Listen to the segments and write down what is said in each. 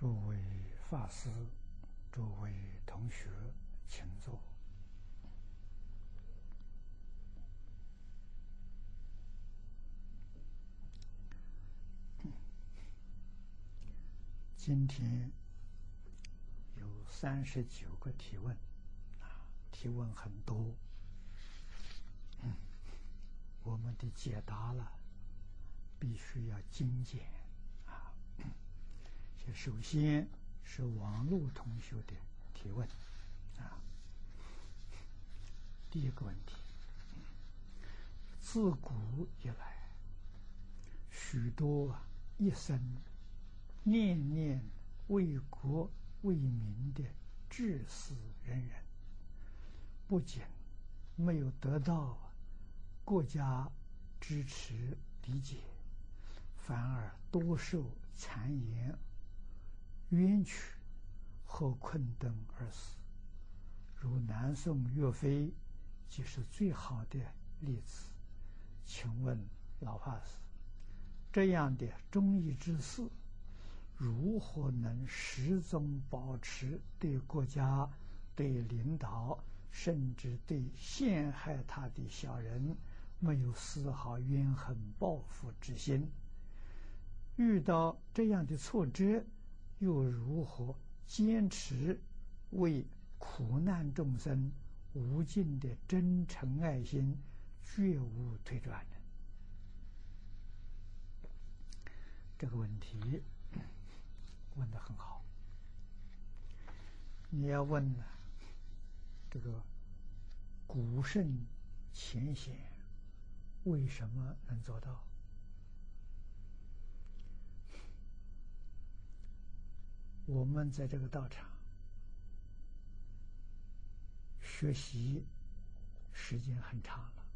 诸位法师、诸位同学，请坐。今天有三十九个提问，啊，提问很多，嗯，我们的解答了，必须要精简，首先是网络同学的提问，啊，第一个问题，自古以来，许多一生念念为国为民的志士仁人，不仅没有得到国家支持理解，反而多受谗言。冤屈和困顿而死，如南宋岳飞就是最好的例子。请问老法师，这样的忠义之士，如何能始终保持对国家、对领导，甚至对陷害他的小人，没有丝毫怨恨报复之心？遇到这样的挫折？又如何坚持为苦难众生无尽的真诚爱心，绝无退转呢？这个问题问的很好。你要问呢，这个古圣前贤为什么能做到？我们在这个道场学习时间很长了，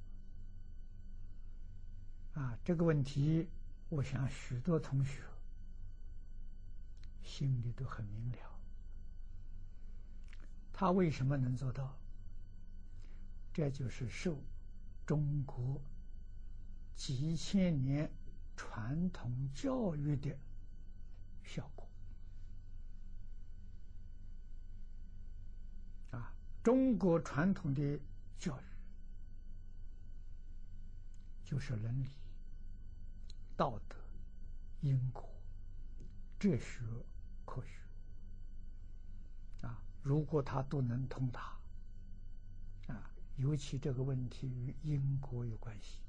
啊，这个问题，我想许多同学心里都很明了。他为什么能做到？这就是受中国几千年传统教育的效果。中国传统的教育就是伦理、道德、因果、哲学、科学啊，如果他都能通达啊，尤其这个问题与因果有关系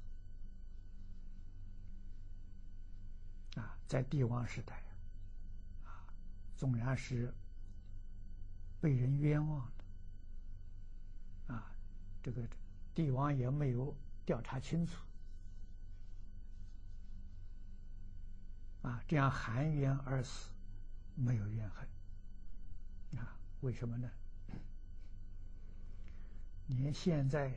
啊，在帝王时代啊，纵然是被人冤枉。这个帝王也没有调查清楚，啊，这样含冤而死，没有怨恨，啊，为什么呢？连现在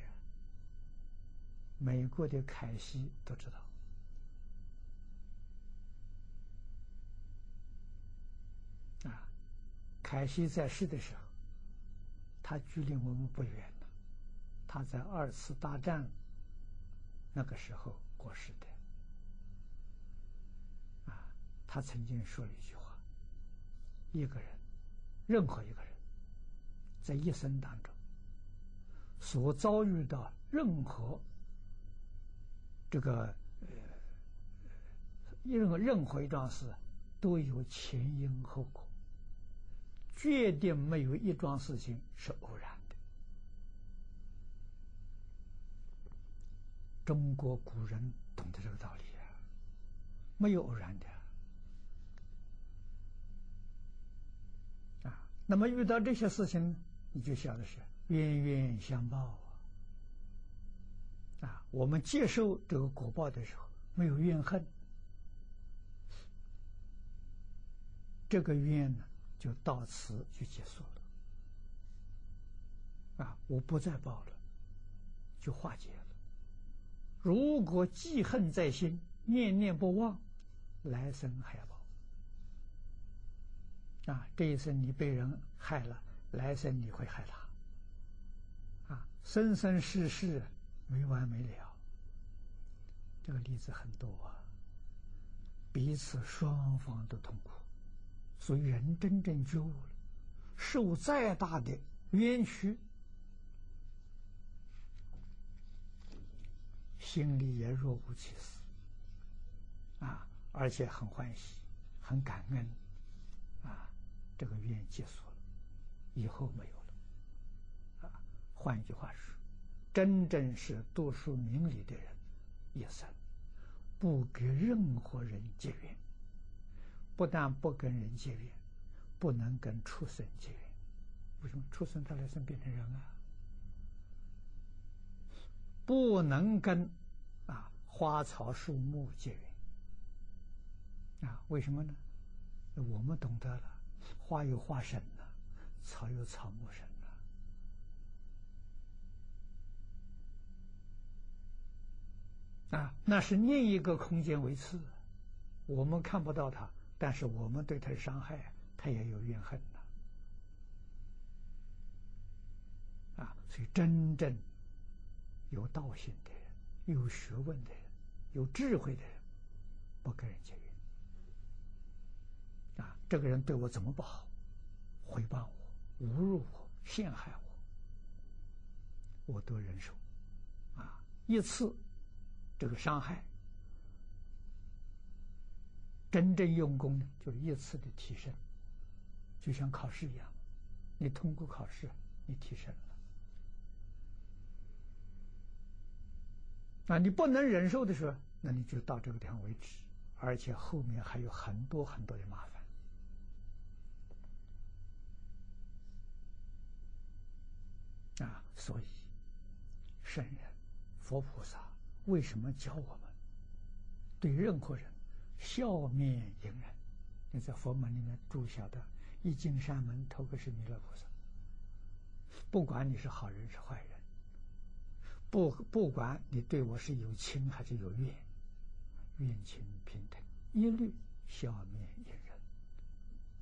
美国的凯西都知道，啊，凯西在世的时候，他距离我们不远。他在二次大战那个时候过世的，啊，他曾经说了一句话：一个人，任何一个人，在一生当中所遭遇到任何这个呃任何任何一桩事，都有前因后果，决定没有一桩事情是偶然。中国古人懂得这个道理啊，没有偶然的啊。那么遇到这些事情，你就晓得是冤冤相报啊。啊，我们接受这个果报的时候，没有怨恨，这个怨呢，就到此就结束了。啊，我不再报了，就化解了。如果记恨在心，念念不忘，来生还要报。啊，这一生你被人害了，来生你会害他。啊，生生世世没完没了。这个例子很多啊，彼此双方都痛苦，所以人真正觉悟了，受再大的冤屈，心里也若无其事，啊，而且很欢喜，很感恩，啊，这个愿结束了，以后没有了，啊，换一句话说，真正是读书明理的人，一生不给任何人结怨。不但不跟人结怨，不能跟畜生结怨。为什么畜生他来生变成人啊？不能跟花草树木结缘啊？为什么呢？我们懂得了，花有花神呐，草有草木神呐。啊，那是另一个空间为次，我们看不到它。但是我们对他的伤害，他也有怨恨呐。啊，所以真正有道心的人、有学问的人、有智慧的人，不跟人结怨。啊，这个人对我怎么不好，诽谤我、侮辱我、陷害我，我都忍受。啊，一次这个伤害。真正用功呢，就是一次的提升，就像考试一样，你通过考试，你提升了。啊，你不能忍受的时候，那你就到这个地方为止，而且后面还有很多很多的麻烦。啊，所以圣人、佛菩萨为什么教我们对任何人？笑面迎人，你在佛门里面住下的，一进山门，头个是弥勒菩萨。不管你是好人是坏人，不不管你对我是有情还是有怨，怨情平等，一律消灭一人。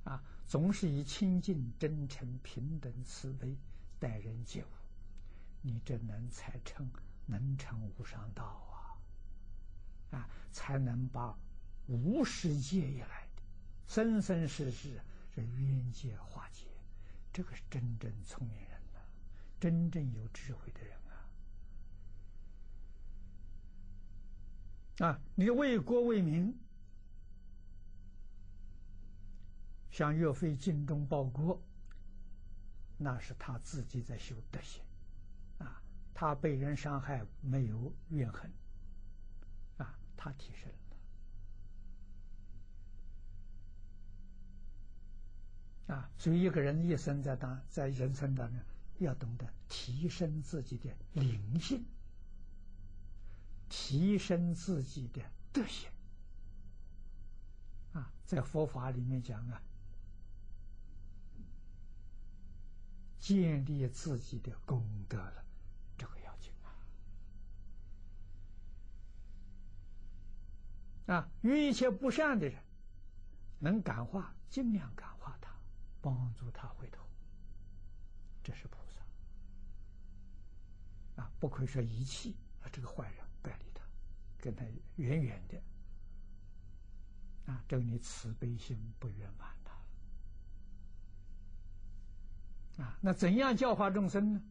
啊，总是以清净、真诚、平等、慈悲待人接物，你这能才成能成无上道啊！啊，才能把。无始界以来的生生世世这冤结化解，这个是真正聪明人呐，真正有智慧的人啊！你为国为民，像岳飞尽忠报国，那是他自己在修德行啊，他被人伤害没有怨恨啊，他提升了。啊，所以一个人一生在当在人生当中，要懂得提升自己的灵性，提升自己的德行。啊，在佛法里面讲啊，建立自己的功德了，这个要紧啊。啊，与一切不善的人，能感化，尽量感化他。帮助他回头，这是菩萨啊！不可以说遗弃啊，这个坏人，跟他远远的啊，这你慈悲心不圆满的啊。那怎样教化众生呢？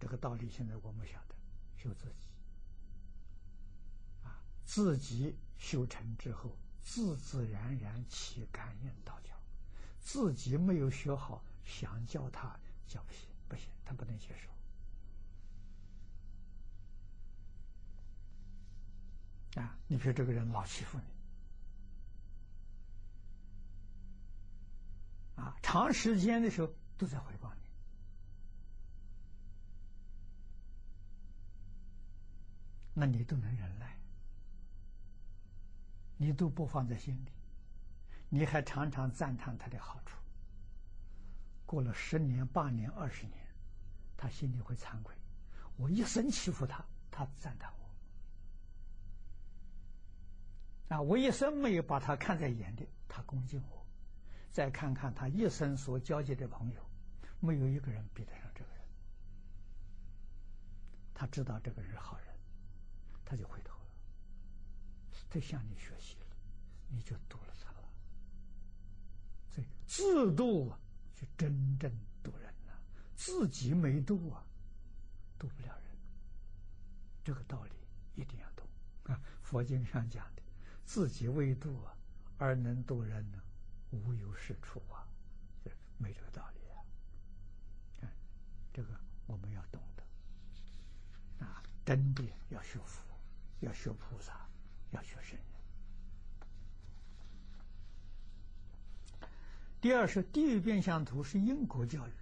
这个道理现在我们晓得，修自己啊，自己修成之后，自自然然起感应道教。自己没有学好，想教他教不行，不行，他不能接受。啊，你比如这个人老欺负你，啊，长时间的时候都在回报你，那你都能忍耐，你都不放在心里。你还常常赞叹他的好处。过了十年、八年、二十年，他心里会惭愧。我一生欺负他，他赞叹我。啊，我一生没有把他看在眼里，他恭敬我。再看看他一生所交接的朋友，没有一个人比得上这个人。他知道这个人是好人，他就回头了，他向你学习了，你就度了他了。所以。自度就真正度人了，自己没度啊，度不了人。这个道理一定要懂啊！佛经上讲，自己未度啊，而能度人呢，无有是处啊，这没这个道理啊！这个我们要懂得啊，真的要学佛，要学菩萨，要学圣人。第二是地狱变相图是因果教育，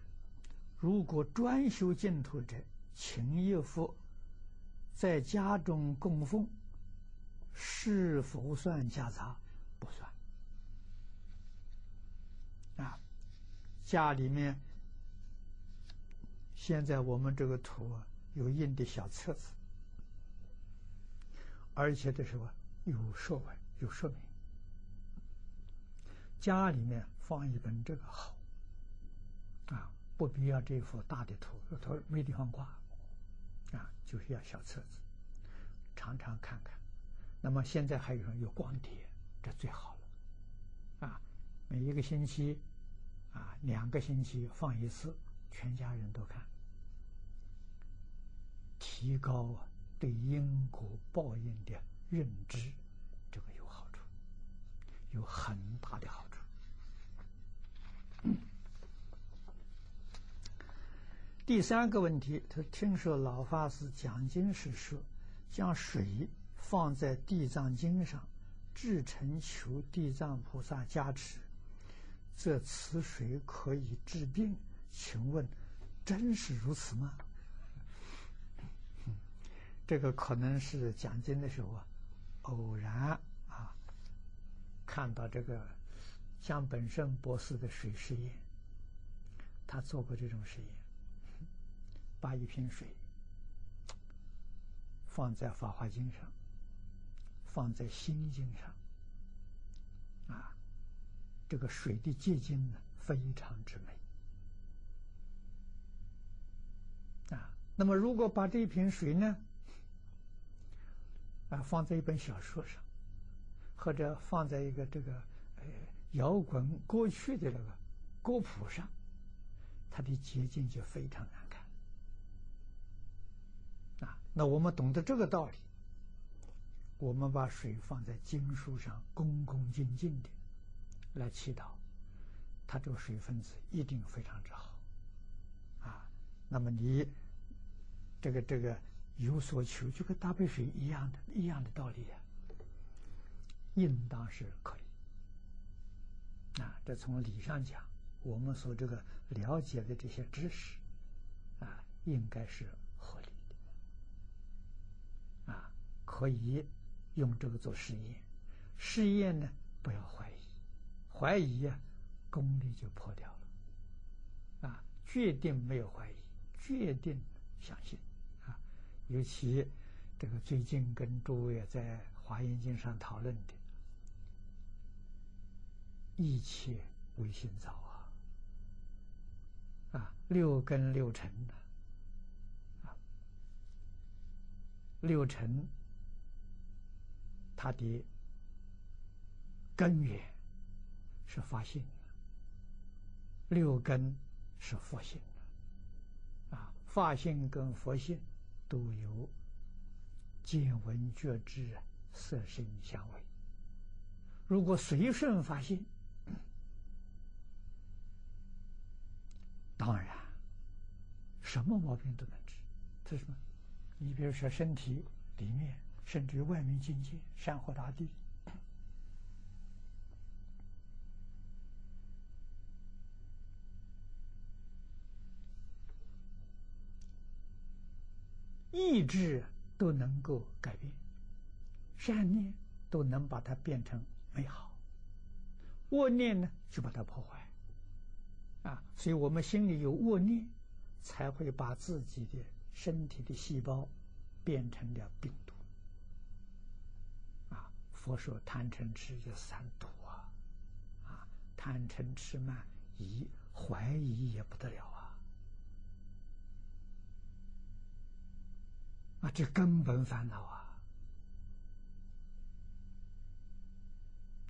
如果专修净土者，请一佛。在家中供奉，是否算家杂？不算。啊，家里面现在我们这个图，有印的小册子，而且的时候有说文，有说明。家里面放一本这个好，啊，不必要这幅大的图，图没地方挂。啊，就是要小册子，常常看看。那么现在还有人有光碟，这最好了。啊，每一个星期，啊，两个星期放一次，全家人都看，提高啊对因果报应的认知，这个有好处，有很大的好处。第三个问题，他听说老法师讲经时说，将水放在地藏经上，至诚求地藏菩萨加持，这此水可以治病。请问，真是如此吗？这个可能是讲经的时候啊，偶然啊，看到这个江本胜博士的水实验，他做过这种实验。把一瓶水放在《法华经》上，放在《心经》上，啊，这个水的结晶呢非常之美，啊，那么如果把这一瓶水呢，啊，放在一本小说上，或者放在一个这个呃摇滚歌曲的那个歌谱上，它的结晶就非常难看。啊那我们懂得这个道理，我们把水放在经书上，恭恭敬敬的来祈祷，它这个水分子一定非常之好，啊，那么你这个这个有所求，就跟大杯水一样的一样的道理呀，应当是可以。啊，这从理上讲，我们所这个了解的这些知识，啊，应该是合理的，啊。可以用这个做实验，试验呢不要怀疑，怀疑呀功力就破掉了，啊，决定没有怀疑，决定相信，啊，尤其这个最近跟诸位在华严经上讨论的，一切唯心造啊，啊，六根六尘，啊，六尘。它的根源是发性六根是佛性，啊，发性跟佛性都有见闻觉知、色身香味。如果随顺发性，当然什么毛病都能治。这是什么？你比如说身体里面。甚至外面境界，山河大地，意志都能够改变，善念都能把它变成美好，恶念呢就把它破坏，啊，所以我们心里有恶念，才会把自己的身体的细胞变成了病。佛说贪嗔痴就三毒啊，啊，贪嗔痴慢疑怀疑也不得了啊，啊，这根本烦恼啊，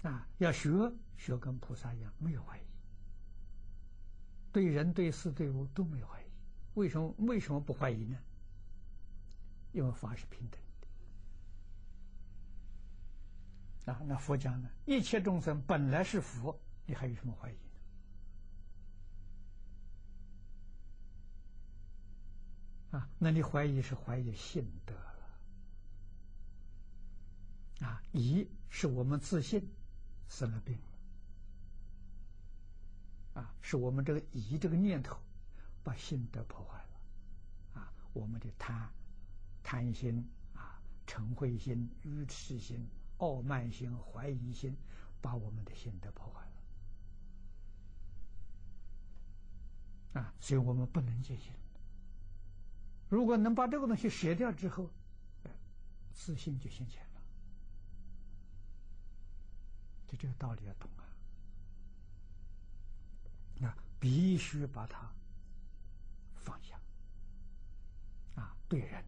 啊，要学学跟菩萨一样，没有怀疑，对人、对事、对物都没有怀疑。为什么？为什么不怀疑呢？因为法是平等啊，那佛讲呢？一切众生本来是佛，你还有什么怀疑？啊，那你怀疑是怀疑信德了。啊，疑是我们自信生了病。啊，是我们这个疑这个念头，把心德破坏了，啊，我们的贪、贪心啊、嗔恚心、愚痴心、傲慢心、怀疑心，把我们的心德破坏了，啊，所以我们不能戒心。如果能把这个东西舍掉之后，自信就现前了，就这个道理要懂啊。那，必须把它放下。啊，对人，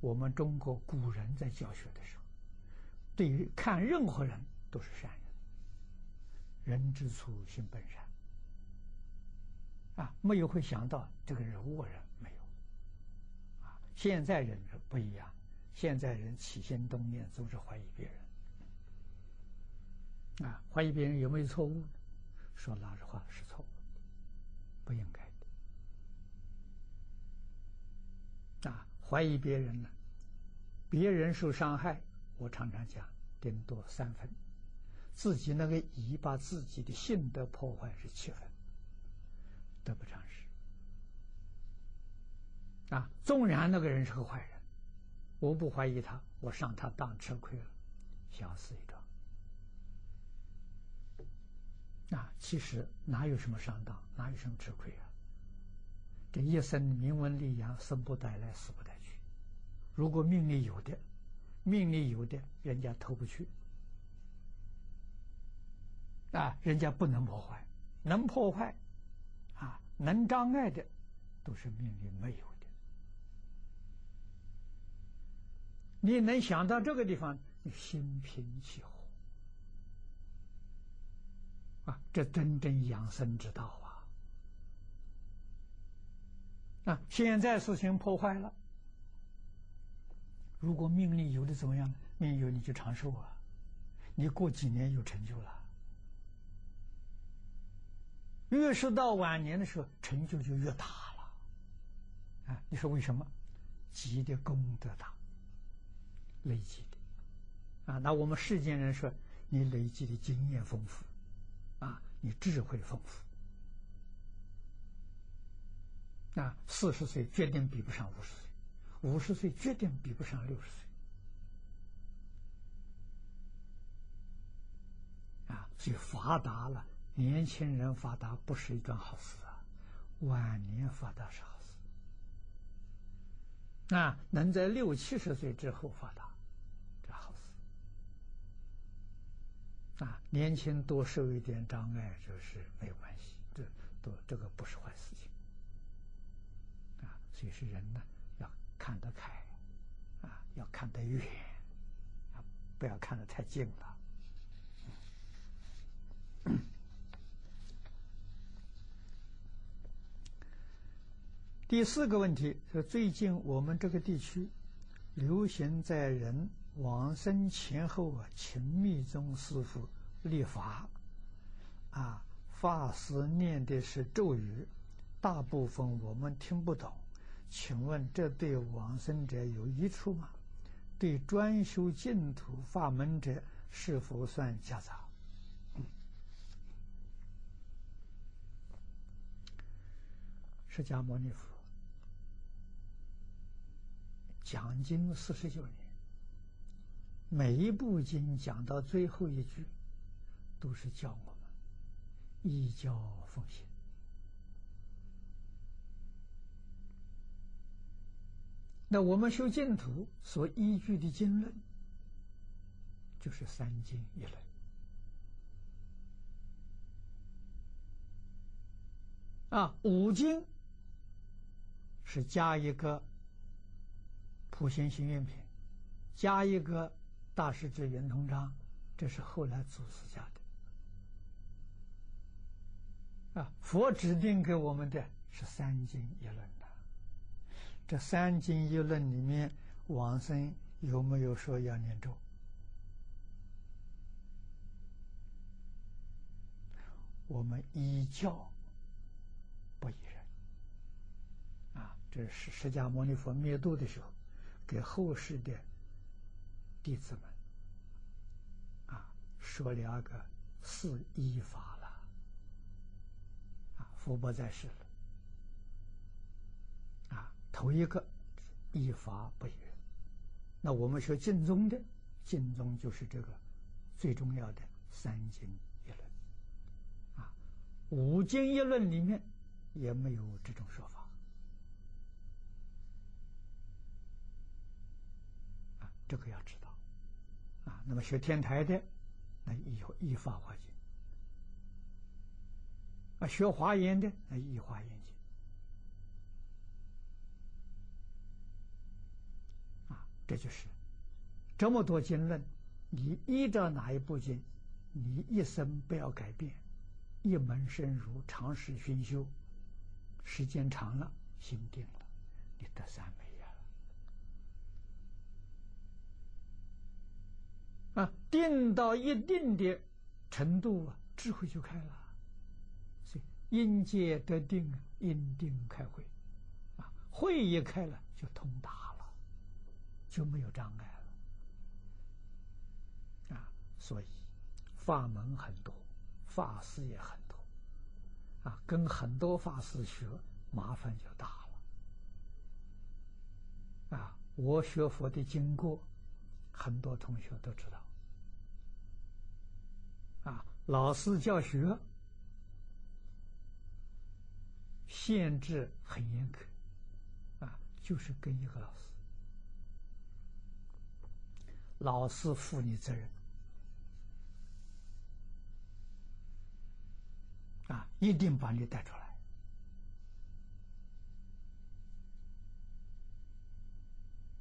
我们中国古人在教学的时候，对于看任何人都是善人。人之初，性本善。啊，没有会想到这个人恶人，没有。啊，现在人不一样，现在人起心动念总是怀疑别人。啊，怀疑别人有没有错误呢？说老实话是错误，不应该的。啊，怀疑别人呢，别人受伤害，我常常讲，顶多三分；自己那个疑，把自己的性德破坏是七分，得不偿失。啊，纵然那个人是个坏人，我不怀疑他，我上他当吃亏了，小事一桩。啊，其实哪有什么上当，哪有什么吃亏啊？这一生名闻利养，生不带来，死不带去。如果命里有的，命里有的，人家偷不去。啊，人家不能破坏，能破坏，啊，能障碍的，都是命里没有的。你能想到这个地方，你心平气和。啊，这真正养生之道啊！啊，现在事情破坏了，如果命里有的怎么样？命有你就长寿啊，你过几年有成就了。越是到晚年的时候，成就就越大了。啊，你说为什么？积的功德大，累积的。啊，那我们世间人说，你累积的经验丰富。啊，你智慧丰富，啊，四十岁绝对比不上五十岁，五十岁绝对比不上六十岁，啊，所以发达了，年轻人发达不是一桩好事啊，晚年发达是好事，啊，能在六七十岁之后发达。这好事啊，年轻多受一点障碍，这是没有关系，这都这个不是坏事情。啊，所以是人呢看得开，啊，要看得远，啊，不要看得太近了。第四个问题是，最近我们这个地区流行在人。往生前后啊，请密宗师傅立法，啊，法师念的是咒语，大部分我们听不懂。请问这对往生者有益处吗？对专修净土法门者是否算夹杂？释迦牟尼佛讲经四十九年。每一部经讲到最后一句，都是教我们依教奉行。那我们修净土所依据的经论，就是三经一论啊。五经是加一个普贤行愿品，加一个。大师之圆通章，这是后来祖师家啊，佛指定给我们的是三经一论。这三经一论里面，往生有没有说要念咒？我们依教不依人。啊，这是释迦牟尼佛灭度的时候，给后世的弟子们啊说了个四依法了。啊，佛不在世了。头一个依法不依。那我们学净宗的，净宗就是这个最重要的三经一论。啊，五经一论里面也没有这种说法。这个要知道，啊，那么学天台的，那依依法华经；啊，学华严的，那依华严这就是这么多经论，你依照哪一部经，你一生不要改变，一门深入，长时熏修，时间长了，心定了，你得三昧。啊，定到一定的程度啊，智慧就开了。所以因界得定，因定开慧，啊，慧一开了就通达，就没有障碍了。啊，所以法门很多，法师也很多，啊，跟很多法师学，麻烦就大了。啊，我学佛的经过，很多同学都知道。啊，老师教学限制很严格，啊，就是跟一个老师，老师负你责任，啊，一定把你带出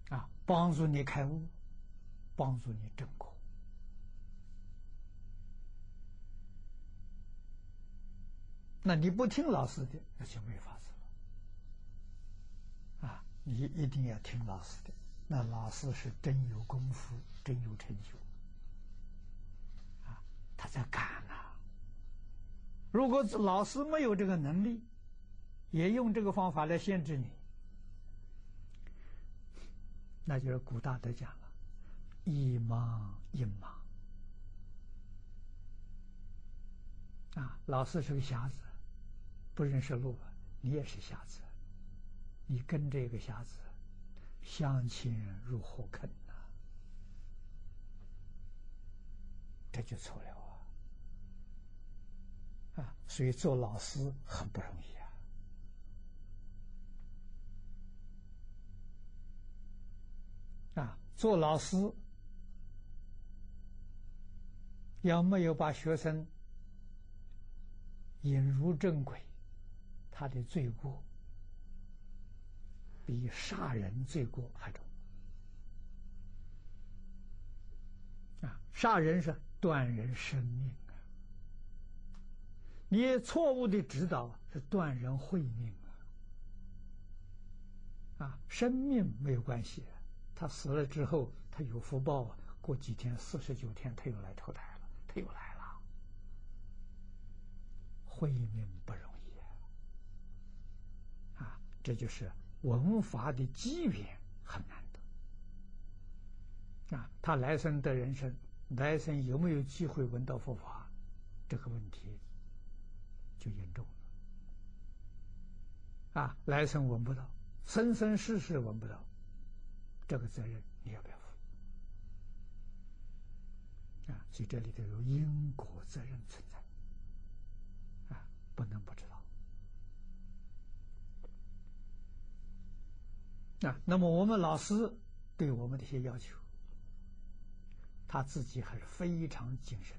来，啊，帮助你开悟，帮助你证果。那你不听老师的，那就没法子了。啊，你一定要听老师的，那老师是真有功夫，真有成就。啊，他在干呐。如果老师没有这个能力，也用这个方法来限制你，那就是古大德讲了，一盲一盲。啊，老师是个瞎子。不认识路，你也是瞎子。你跟这个瞎子相亲如何肯这就错了啊！啊，所以做老师很不容易啊！啊，做老师要没有把学生引入正轨。他的罪过比杀人罪过还重啊！杀人是断人生命啊！你错误的指导是断人慧命啊！啊，生命没有关系，他死了之后，他有福报啊，过几天四十九天他又来投胎了，他又来了，慧命不容易啊。这就是文法的机缘很难得啊！他来生的人生，来生有没有机会闻到佛法，这个问题就严重了啊！来生闻不到，生生世世闻不到，这个责任你要不要负啊？所以这里头有因果责任存在啊，不能不知道。啊，那么我们老师对我们的一些要求，他自己还是非常谨慎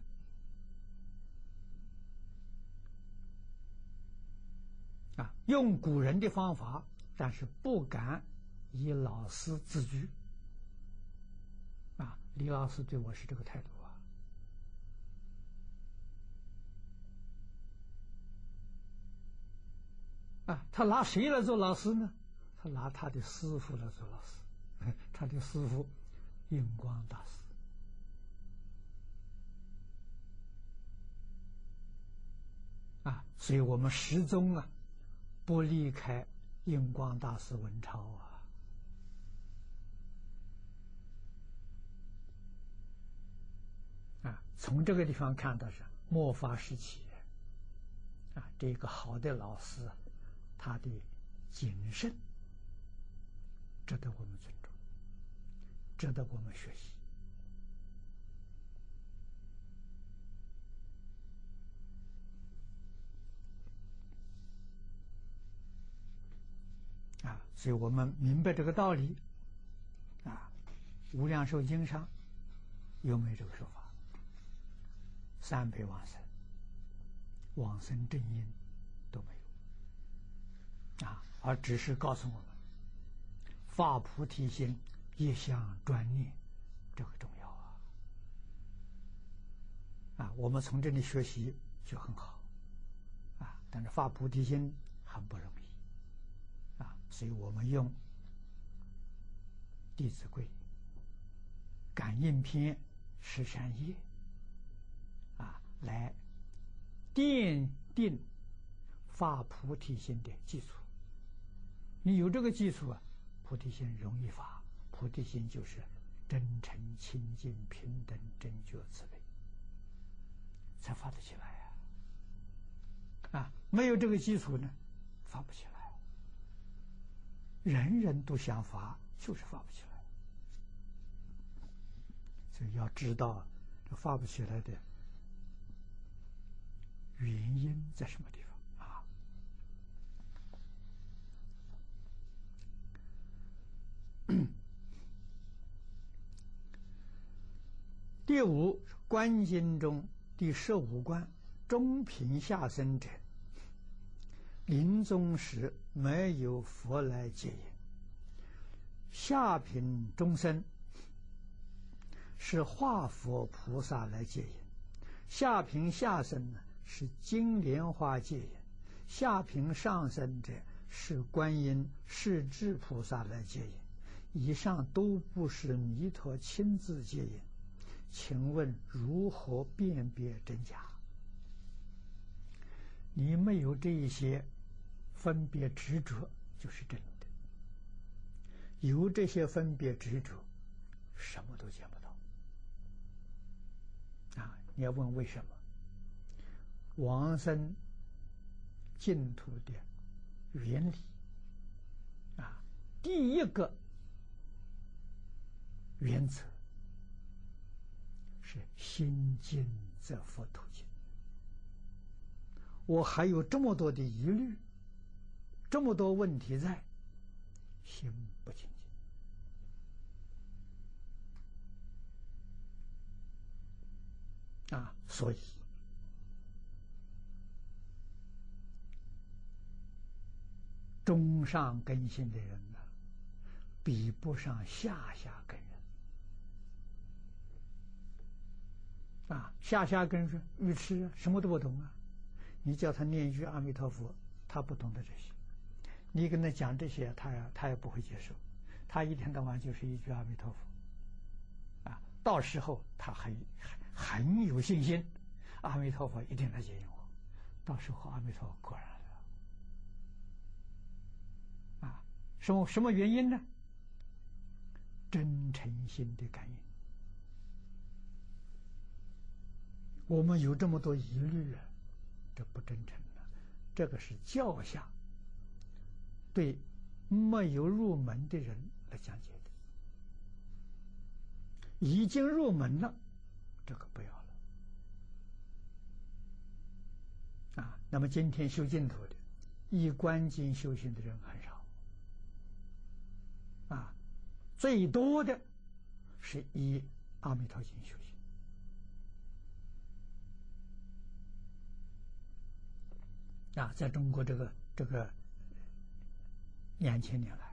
啊，用古人的方法，但是不敢以老师自居啊。李老师对我是这个态度啊，他拿谁来做老师呢？他拿他的师傅来做老师，他的师傅印光大师。啊，所以我们始终啊，不离开印光大师文钞啊。啊，从这个地方看到是末法时期，啊，这个好的老师，他的谨慎，值得我们尊重，值得我们学习。啊，所以我们明白这个道理。啊，《无量寿经》上有没有这个说法？三辈往生、往生正因都没有啊，而只是告诉我们发菩提心、一向专念，这个重要啊！啊，我们从这里学习就很好啊，但是发菩提心很不容易，所以我们用《弟子规》《感应篇》十三页啊。来奠定发菩提心的基础。你有这个基础啊，菩提心容易发。菩提心就是真诚、清净、平等、正觉、慈悲，才发得起来呀！啊，没有这个基础呢，发不起来。人人都想发，就是发不起来。所以要知道，这发不起来的。原因在什么地方啊？第五观经中第十五关，中平下生者，临终时没有佛来接引；下品众生是化佛菩萨来接引；下品下生呢？是金莲花戒引，下品上生者是观音、是智菩萨来接引，以上都不是弥陀亲自接引，请问如何辨别真假？你没有这一些分别执着，就是真的；有这些分别执着，什么都见不到。啊，你要问为什么？往生净土的原理啊，第一个原则是心净则佛土净。我还有这么多的疑虑，这么多问题在，心不清净啊，所以。中上根性的人呢，比不上下下根人。啊，下下根是愚痴，什么都不懂啊。你叫他念一句阿弥陀佛，他不懂得这些。你跟他讲这些，他也他也不会接受。他一天到晚就是一句阿弥陀佛。啊，到时候他很很很有信心，阿弥陀佛一定来接引我。到时候阿弥陀佛果然了，啊。什么什么原因呢？真诚心的感应。我们有这么多疑虑啊，这不真诚了。这个是教下对没有入门的人来讲解的。已经入门了，这个不要了。啊，那么今天修净土的，以观经修行的人很少。啊，最多的是以阿弥陀经修行啊，在中国这个这个两千年来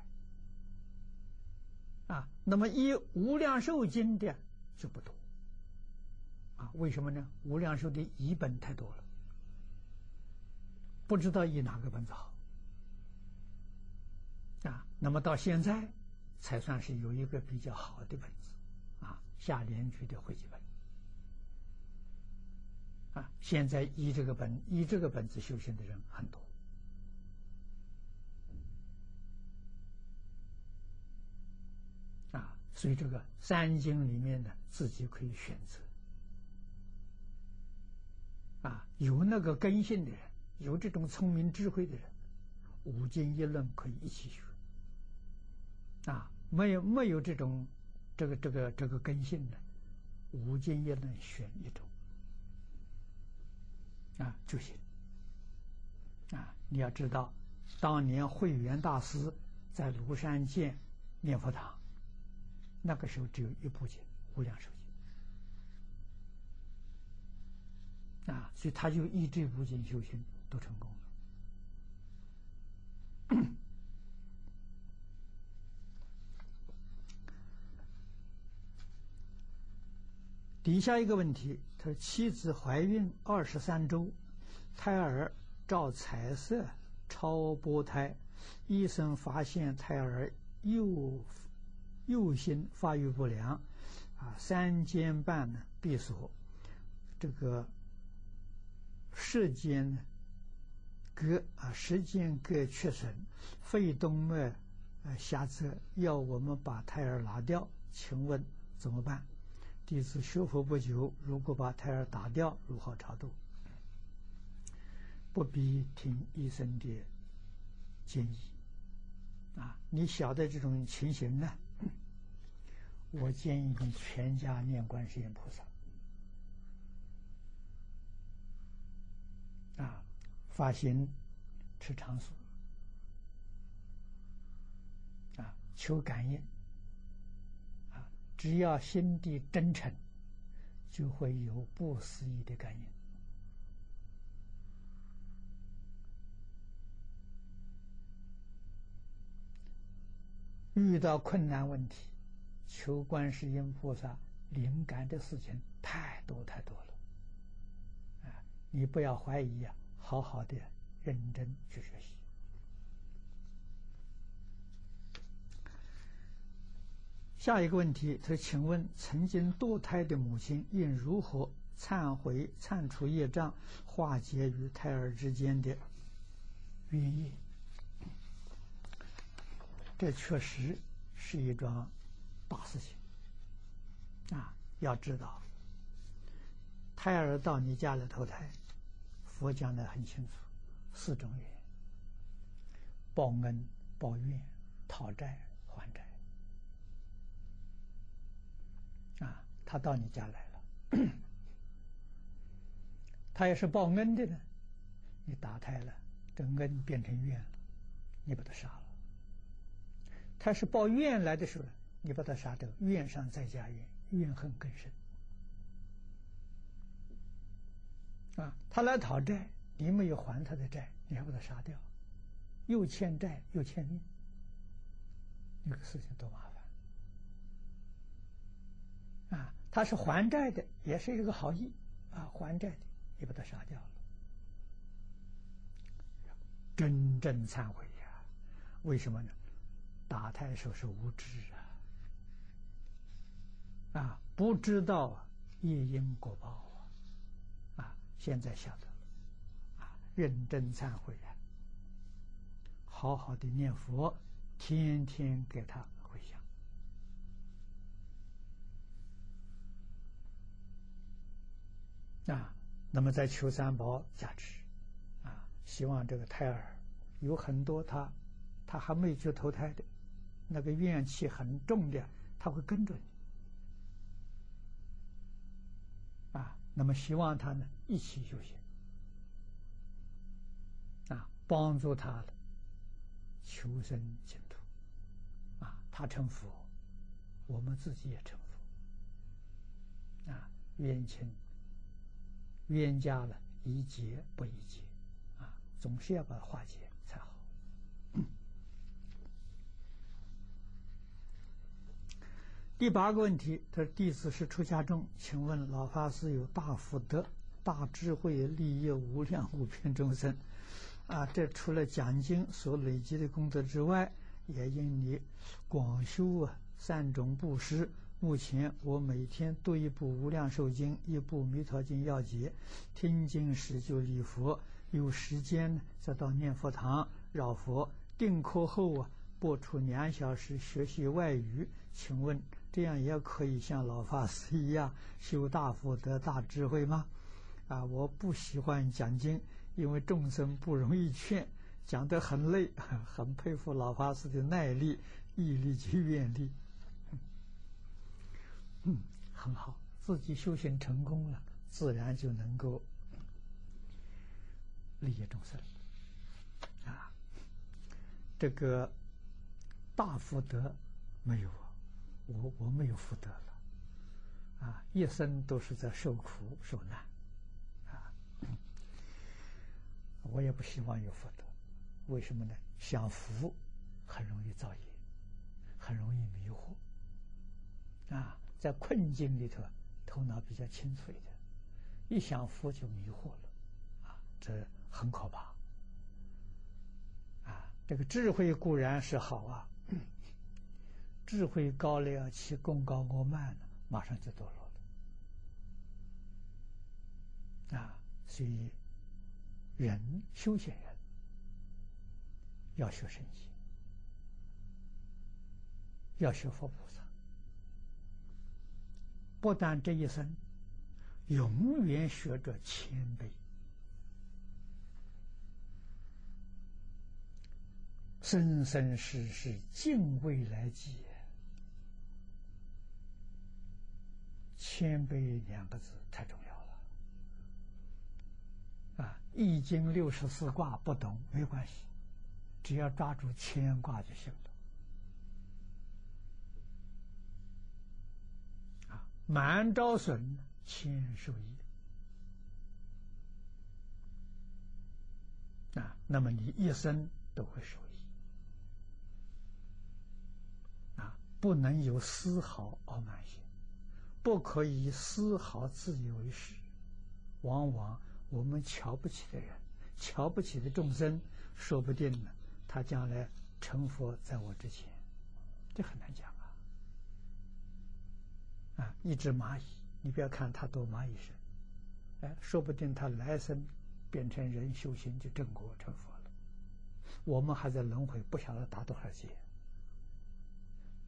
啊，那么以无量寿经的就不多啊，为什么呢？无量寿的译本太多了，不知道以哪个本子好啊，那么到现在才算是有一个比较好的本子，啊，下联句的汇集本。啊，现在依这个本依这个本子修行的人很多，所以这个三经里面呢，自己可以选择。啊，有那个根性的人，有这种聪明智慧的人，五经一论可以一起学。啊，没有没有这种这个这个这个根性的，五经一论选一种。啊，就行。啊，你要知道，当年慧远大师在庐山建念佛堂，那个时候只有一部经《无量寿经》。啊，所以他就依这部经修行，都成功了。底下一个问题，他说妻子怀孕二十三周，胎儿照彩色超波胎，医生发现胎儿右右心发育不良，啊，三尖瓣呢闭锁，这个舌尖呢膈啊舌尖隔缺损，肺动脉呃狭窄，要我们把胎儿拿掉，请问怎么办？弟子学佛不久，如果把胎儿打掉，如何超度？不必听医生的建议。啊，你晓得这种情形呢？我建议你全家念观世音菩萨，啊，发心吃长素，啊，求感应。啊只要心地真诚，就会有不思议的感应。遇到困难问题，求观世音菩萨灵感的事情太多太多了。啊，你不要怀疑啊，好好的认真去学习。下一个问题，他请问：曾经堕胎的母亲应如何忏悔、忏除业障，化解与胎儿之间的冤业？这确实是一桩大事情啊！要知道，胎儿到你家来投胎，佛讲的很清楚，四种缘：报恩、报怨、讨债、还债。啊，他到你家来了，他要是报恩的呢，你打胎了，这恩变成怨了，你把他杀了；他是报怨来的时候，你把他杀掉，怨上再加怨，怨恨更深。啊，他来讨债，你没有还他的债，你还把他杀掉，又欠债又欠命，那个事情多麻烦。啊，他是还债的，也是一个好意啊，还债的，你把他杀掉了，真正忏悔呀？为什么呢？打太守是无知啊，啊，不知道业因果报啊，啊，现在晓得了，啊，认真忏悔呀，好好的念佛，天天给他。啊，那么在求三宝加持，啊，希望这个胎儿有很多他他还没去投胎的，那个怨气很重的，他会跟着你，那么希望他呢一起修行，啊，帮助他求生净土，啊，他成佛，我们自己也成佛，啊，冤亲。冤家了，宜结不宜结，啊，总是要把它化解才好。第八个问题，他说：“弟子是出家众，请问老法师有大福德、大智慧，利益无量无边众生，啊，这除了讲经所累积的功德之外，也因你广修啊三种布施。目前我每天读一部《无量寿经》，一部《弥陀经要解》，听经时就礼佛，有时间呢再到念佛堂绕佛。定课后啊，播出两小时学习外语。请问这样也可以像老法师一样修大福德、大智慧吗？啊，我不喜欢讲经，因为众生不容易劝，讲得很累。很佩服老法师的耐力、毅力及愿力。嗯，很好，自己修行成功了，自然就能够利益众生。啊，这个大福德没有，我我没有福德了，啊，一生都是在受苦受难，啊，我也不希望有福德，为什么呢？享福很容易造业，很容易迷惑，啊。在困境里头，头脑比较清楚一点，一享福就迷惑了，啊，这很可怕。啊，这个智慧固然是好啊，智慧高了要起功高过慢了，马上就堕落了。啊，所以人修行人要学圣贤，要学佛菩萨。不但这一生，永远学着谦卑，生生世世敬畏来记。谦卑两个字太重要了。啊，《易经》六十四卦不懂没关系，只要抓住牵卦就行了啊。满招损，谦受益啊！那么你一生都会受益啊！不能有丝毫傲慢心，不可以丝毫自以为是。往往我们瞧不起的人，瞧不起的众生，说不定呢，他将来成佛在我之前，这很难讲。啊，啊一只蚂蚁，你不要看它多蚂蚁身，哎，说不定它来生变成人修行就正果成佛了。我们还在轮回，不晓得打多少劫，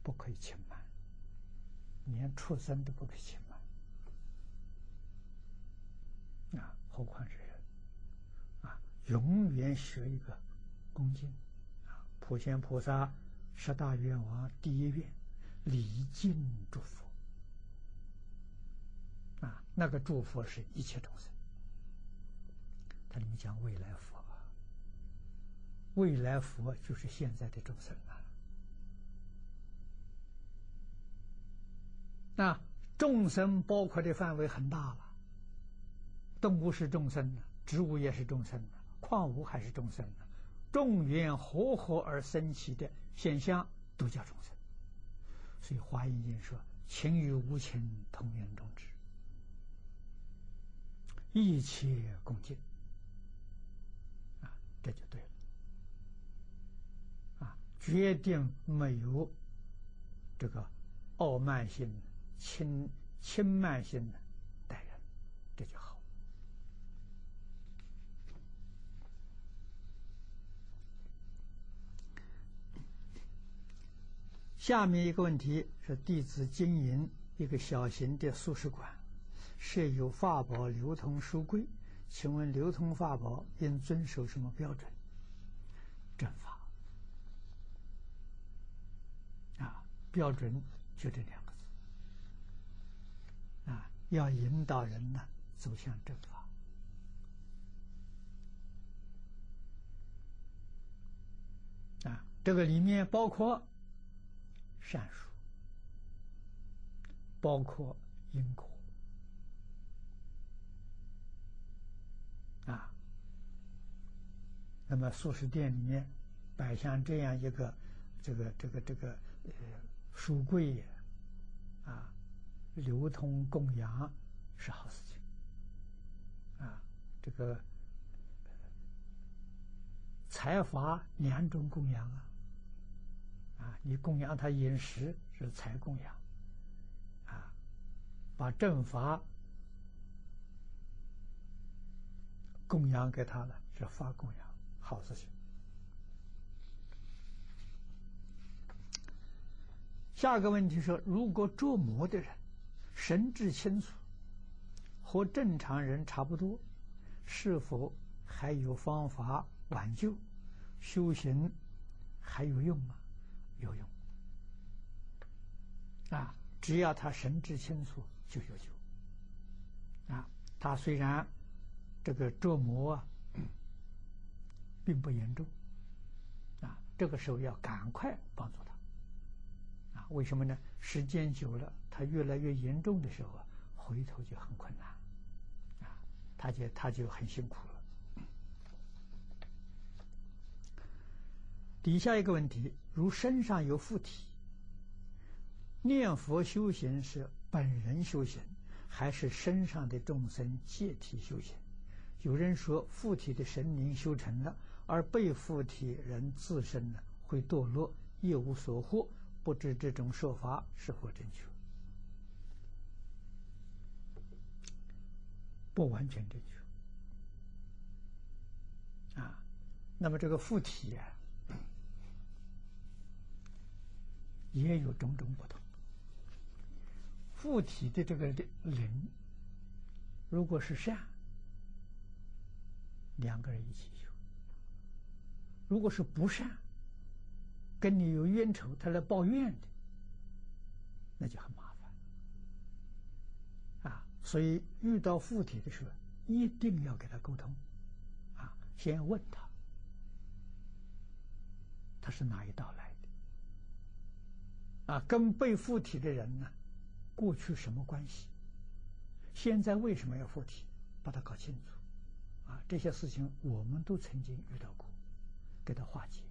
不可以轻慢，连畜生都不可以轻慢，啊，何况是人？啊，永远学一个恭敬，啊，普贤菩萨十大愿望第一愿，礼敬祝福。啊，那个祝福是一切众生。他里面讲未来佛，未来佛就是现在的众生啊。那众生包括的范围很大了，动物是众生的，植物也是众生的，矿物还是众生的，众缘和合而生起的现象都叫众生。所以《华严经》说：“情与无情，同源同质。”一切共进，啊，这就对了，啊，决定没有这个傲慢心、轻轻慢性的待人，这就好。下面一个问题是：弟子经营一个小型的素食馆。设有法宝流通书柜，请问流通法宝应遵守什么标准？正法啊，标准就这两，要引导人呢走向正法啊，这个里面包括善术，包括因果。啊，那么素食店里面摆上这样一个这个这个这个呃书柜，啊，流通供养是好事情，啊，这个财法两种供养啊，啊，你供养他饮食是财供养，啊，把正法供养给他了是法供养，好事情。下个问题说，如果捉魔的人神志清楚，和正常人差不多，是否还有方法挽救？修行还有用吗？有用。啊，只要他神志清楚，就有救。啊，他虽然这个折磨啊，并不严重，啊，这个时候要赶快帮助为什么呢？时间久了，他越来越严重的时候啊，回头就很困难，啊，他就他就很辛苦了。底下一个问题：如身上有附体，念佛修行是本人修行，还是身上的众生借体修行？有人说附体的神灵修成了，而被附体人自身呢会堕落，一无所获。不知这种说法是否正确？不完全正确。啊，那么这个附体啊，也有种种不同。附体的这个灵，如果是善，两个人一起修；如果是不善，跟你有冤仇，他来报怨的，那就很麻烦啊！所以遇到附体的时候，一定要给他沟通啊，先问他，他是哪一道来的啊？跟被附体的人呢，过去什么关系？现在为什么要附体？把它搞清楚啊！这些事情我们都曾经遇到过，给他化解。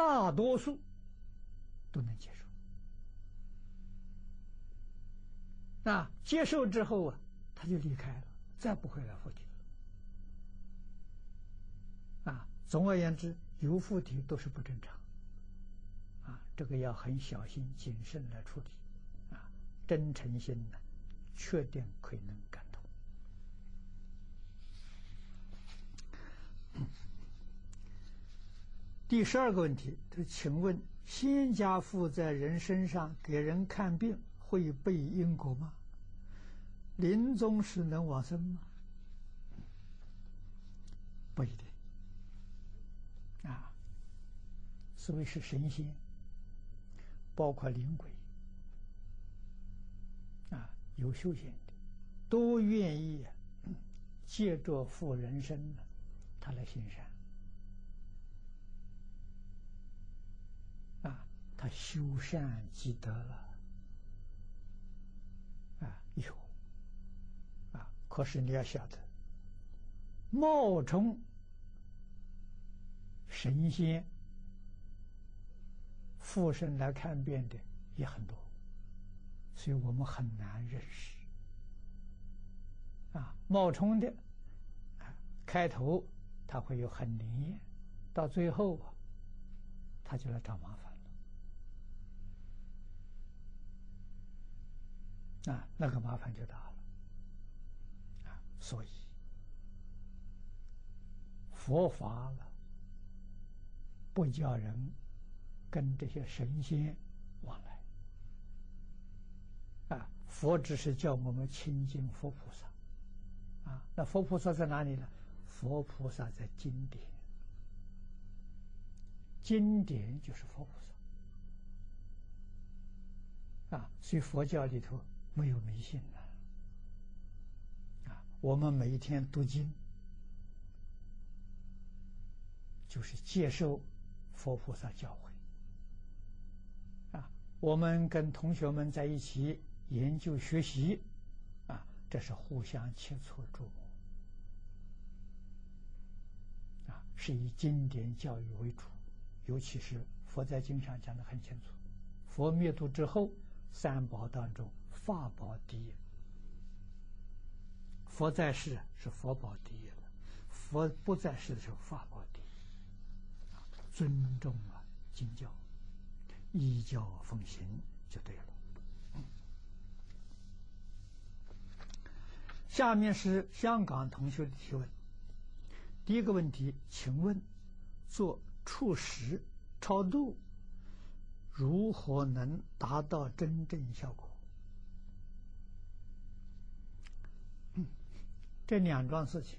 大多数都能接受，那接受之后啊，他就离开了，再不会来附体了。啊，总而言之，有附体都是不正常，啊，这个要很小心谨慎来处理，啊，真诚心呢，确定可以能干通。第十二个问题，他请问：仙家附在人身上给人看病，会背因果吗？临终时能往生吗？不一定。啊，所谓是神仙，包括灵鬼，啊，有修行的，都愿意借着附人身呢，他来行善。他修善积德了，啊，有，啊，可是你要晓得，冒充神仙附身来看病的也很多，所以我们很难认识。啊，冒充的，啊，开头他会有很灵验，到最后啊，他就来找麻烦。啊，那个麻烦就大了，啊，所以佛法了，不叫人跟这些神仙往来，啊，佛只是叫我们亲近佛菩萨，啊，那佛菩萨在哪里呢？佛菩萨在经典，经典就是佛菩萨，啊，所以佛教里头。没有迷信的啊！我们每一天读经，就是接受佛菩萨教诲啊。我们跟同学们在一起研究学习啊，这是互相切磋琢磨啊，是以经典教育为主。尤其是佛在经上讲的很清楚，佛灭度之后，三宝当中。法宝第一，佛在世是佛宝第一了，佛不在世的时候法宝第一，尊重啊，经教，依教奉行就对了。下面是香港同学的提问。第一个问题，请问做触食超度如何能达到真正效果？这两桩事情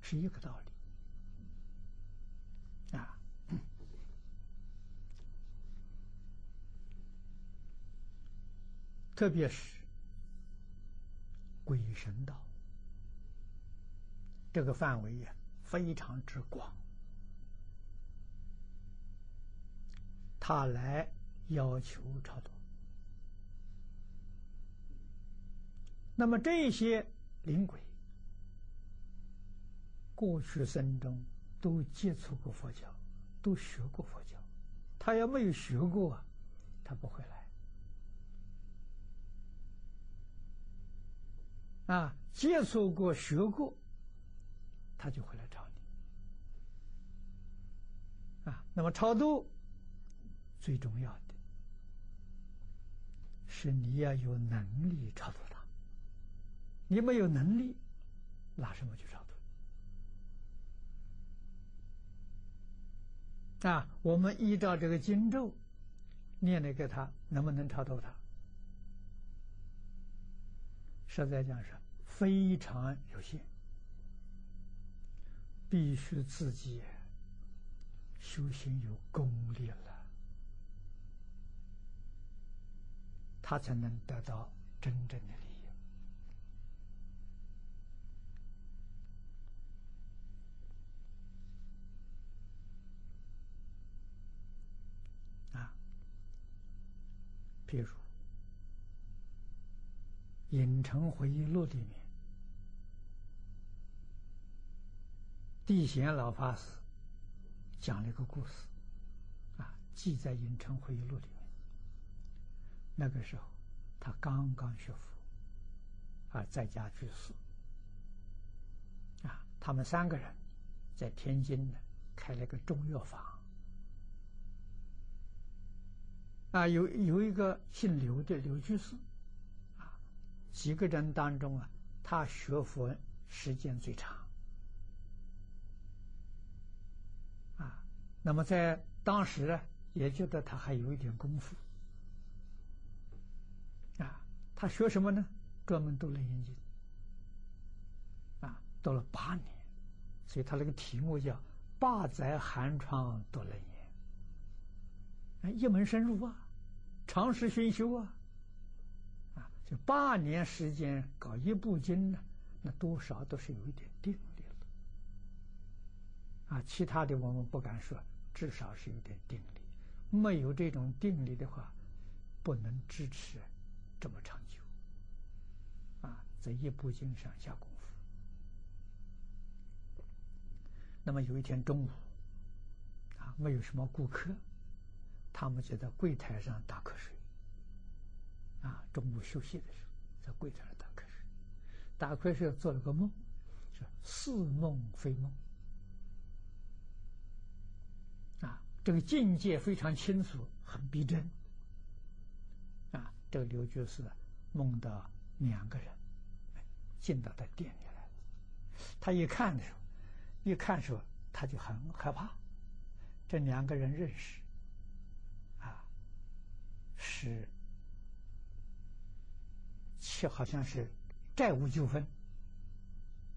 是一个道理。啊，特别是鬼神道这个范围也非常之广，他来要求超度，那么这些。灵鬼过去生中都接触过佛教，都学过佛教。他要没有学过，他不会来。啊，接触过、学过，他就会来找你。啊，那么超度最重要的是你要有能力超度他。你没有能力，拿什么去超度？啊，我们依照这个经咒念了给他，能不能超度他？实在讲是非常有限，必须自己修行有功力了，他才能得到真正的。比如《影城回忆录》里面，地贤老法师讲了一个故事，啊，记在《影城回忆录》里面。那个时候，他刚刚学佛，啊，在家居士，啊，他们三个人在天津呢开了个中药房。啊，有有一个姓刘的刘居士，啊，几个人当中啊，他学佛时间最长，啊，那么在当时呢，也觉得他还有一点功夫，啊，他学什么呢？专门读《楞严经》，啊，读了八年，所以他那个题目叫“八载寒窗读楞严”，一门深入啊。长时熏修啊，啊，就八年时间搞一部经呢，那多少都是有一点定力了。啊，其他的我们不敢说，至少是有点定力。没有这种定力的话，不能支持这么长久。啊，在一部经上下功夫。那么有一天中午，啊，没有什么顾客。他们就在柜台上打瞌睡，啊，中午休息的时候，在柜台上打瞌睡，打瞌睡做了个梦，是似梦非梦，啊，这个境界非常清楚，很逼真，啊，这个刘居士梦到两个人进到他店里来，他一看的时候，一看时候他就很害怕，这两个人认识。是，其好像是债务纠纷，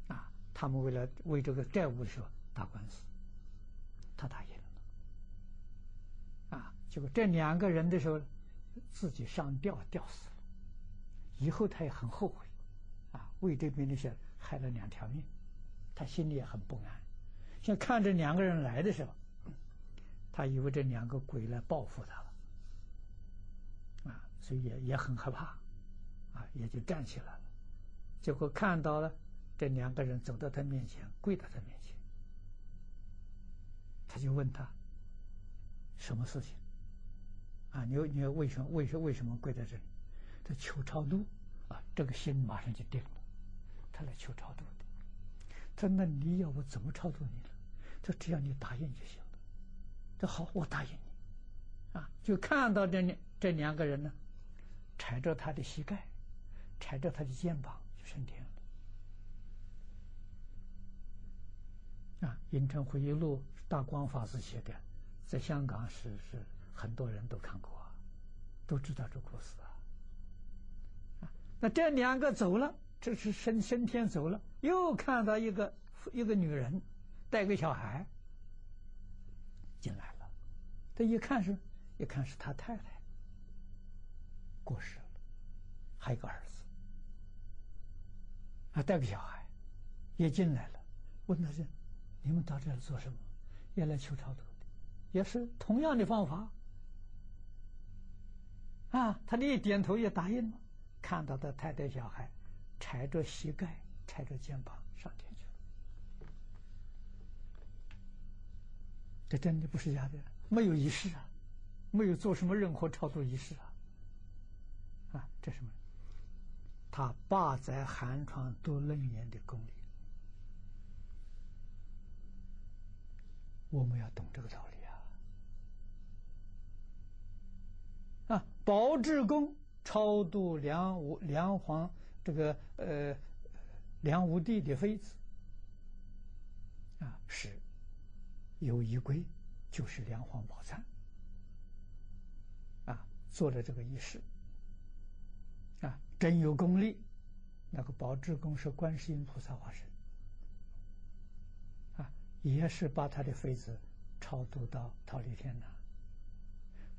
啊，他们为了为这个债务的时候打官司，他打赢了，啊，结果这两个人的时候自己上吊吊死了，以后他也很后悔，啊，为这边那些害了两条命，他心里也很不安，像看着两个人来的时候，他以为这两个鬼来报复他。所以也也很害怕，啊，也就站起来了。结果看到了这两个人走到他面前，跪到他面前，他就问他什么事情？啊，你你为什么为什为什么跪在这里？他求超度啊，这个心马上就定了。他来求超度的。他说：“那你要我怎么超度你呢？他说：“只要你答应就行了。”这好，我答应你，啊，就看到这这两个人呢，踩着他的膝盖，踩着他的肩膀就升天了。啊，《银城回忆录》大光法师写的，在香港是是很多人都看过，都知道这故事啊。啊，那这两个走了，这是升升天走了，又看到一个一个女人带个小孩。进来了，他一看是，一看是他太太过世了，还有个儿子，还带个小孩，也进来了。问他是，你们到这来做什么？也来求超度的，也是同样的方法。啊，他的一点头也答应了。看到他太太小孩，踩着膝盖，踩着肩膀上天去了。这真的不是假的，没有仪式啊，没有做什么任何超度仪式啊，啊，这什么？他八载寒窗读楞严的功力，我们要懂这个道理啊！啊，宝智公超度梁武梁皇这个呃梁武帝的妃子，啊是。有仪规，就是梁皇宝忏，啊，做了这个仪式，真有功力。那个宝智公是观世音菩萨化身，啊，也是把他的妃子超度到桃李天了。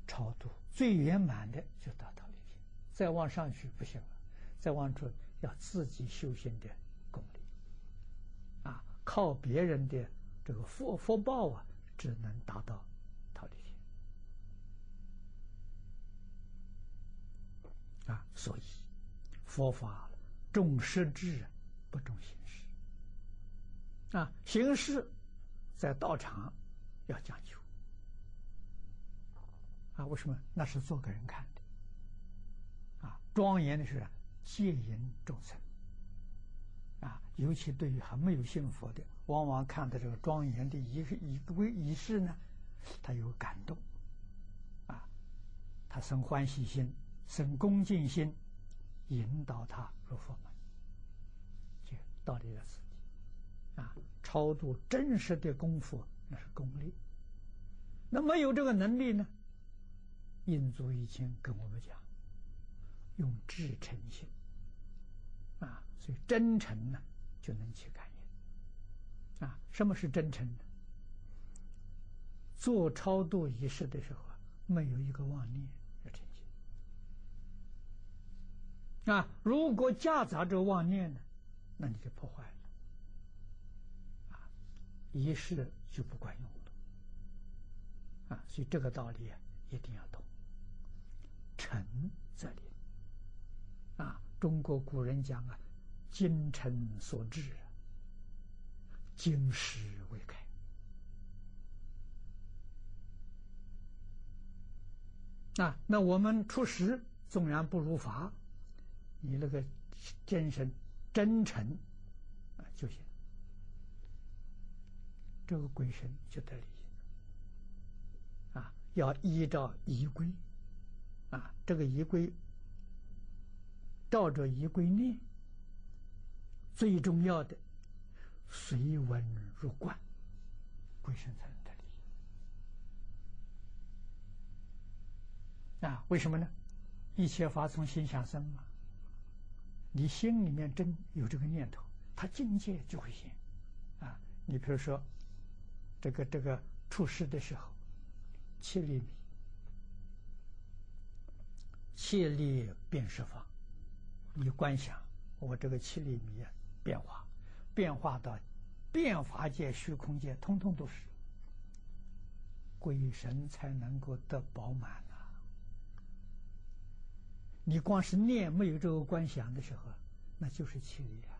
超度最圆满的就到桃李天，再往上去不行了，再往出要自己修行的功力，啊，靠别人的。这个福福报啊，只能达到桃李天啊，所以佛法重实质不重形式啊，形式在道场要讲究啊，为什么？那是做给人看的啊，庄严的是戒严众生啊，尤其对于还没有信佛的。往往看到这个庄严的仪仪规仪式呢，他有感动，啊，他生欢喜心，生恭敬心，引导他入佛门，就到底在此地，啊，超度真实的功夫那是功力，那没有这个能力呢？印祖以前跟我们讲，用至诚心，啊，所以真诚呢就能去感应。啊，什么是真诚呢？做超度仪式的时候啊，没有一个妄念啊，如果夹杂着妄念呢，那你就破坏了。啊，仪式就不管用了。啊，所以这个道理，一定要懂。诚则灵。啊，中国古人讲啊，精诚所至。经世未开啊！那我们出师纵然不如法，你那个精神真诚啊就行，这个鬼神就得利益啊！要依照仪规啊，这个仪规照着仪规念，最重要的。随文入观，鬼神才能得利益啊！为什么呢？一切法从心想生嘛。你心里面真有这个念头，他境界就会现啊！你比如说，这个这个出世的时候，七厘米，七厘变十方，你观想我这个七厘米变化。变化到变化界、虚空界，通通都是鬼神才能够得饱满。你光是念没有这个观想的时候，那就是气力啊，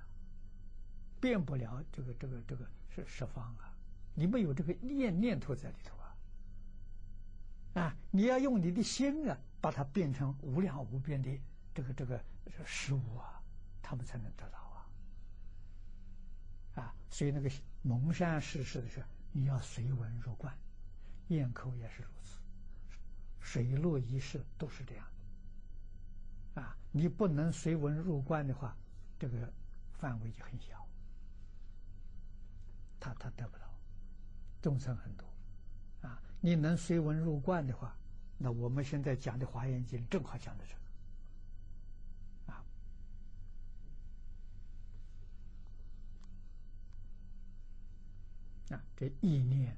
变不了这个这个这个是十方啊。你没有这个念念头在里头啊，啊，你要用你的心啊，把它变成无量无边的这个这个事物啊，他们才能得到。啊，啊所以那个蒙山世事的时候，你要随文入观，咽口也是如此，水陆仪式都是这样。啊，你不能随文入观的话，这个范围就很小，他他得不到，众生很多。啊，你能随文入观的话，那我们现在讲的《华严经》正好讲的这个。啊，这意念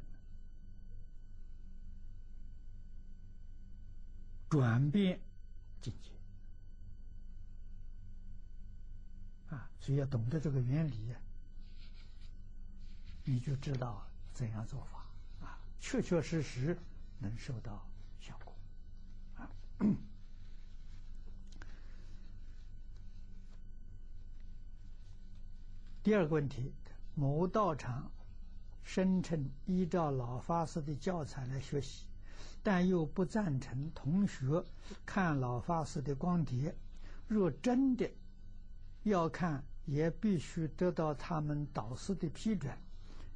转变境界所以要懂得这个原理，你就知道怎样做法啊，确确实实能收到效果啊。第二个问题，某道场。声称依照老法师的教材来学习，但又不赞成同学看老法师的光碟。若真的要看，也必须得到他们导师的批准。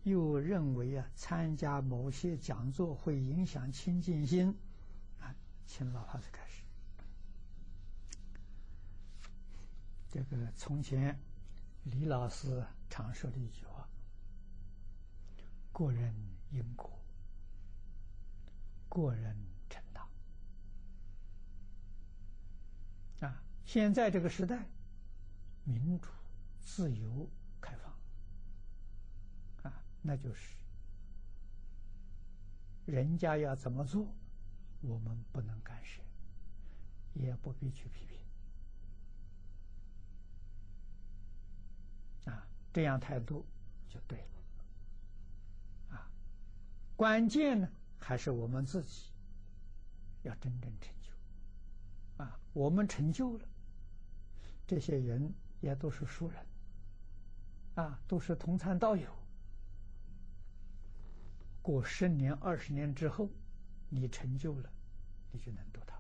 又认为啊，参加某些讲座会影响清净心。啊，请老法师开始。这个从前李老师常说的一句话。过人因果，个人成道。啊，现在这个时代，民主、自由、开放，啊，那就是人家要怎么做，我们不能干涉，也不必去批评。啊，这样态度就对了。啊关键呢，还是我们自己要真正成就啊！我们成就了，这些人也都是熟人啊，都是同参道友。过十年、二十年之后，你成就了，你就能度他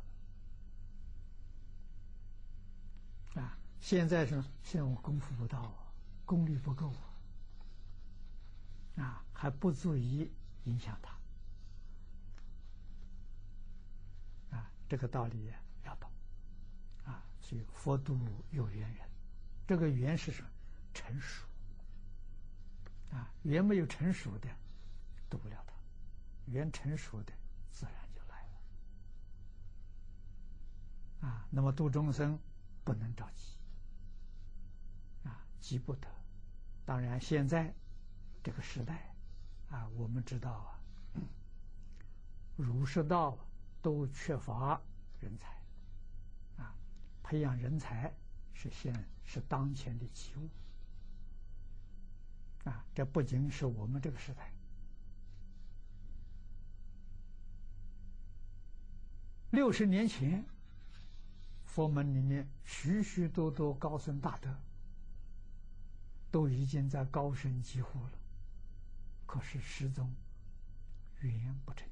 了啊！现在是现在我功夫不到，功力不够啊，还不足以。影响他啊，这个道理要懂啊。所以佛度有缘人，这个缘是什么？成熟啊，缘没有成熟的，度不了他；缘成熟的，自然就来了啊。那么度众生不能着急啊，急不得。当然，现在这个时代。啊，我们知道啊，儒释道都缺乏人才，啊，培养人才是现是当前的急务，啊，这不仅是我们这个时代，六十年前，佛门里面许许多多高僧大德，都已经在高声疾呼了。可是始终缘不成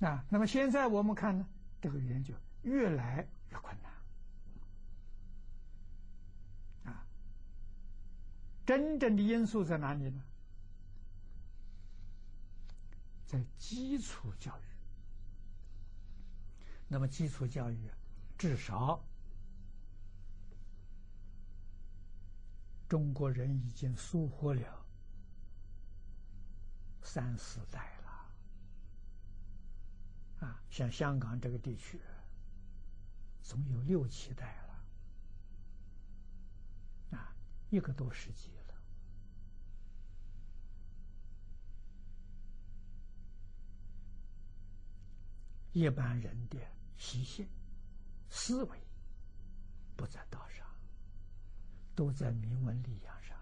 就啊。那么现在我们看呢，这个缘就越来越困难真正的因素在哪里呢？在基础教育。那么基础教育至少。中国人已经疏忽了三四代了，啊，像香港这个地区，总有六七代了，啊，一个多世纪一般人的习性、思维不在道上。都在名闻利养上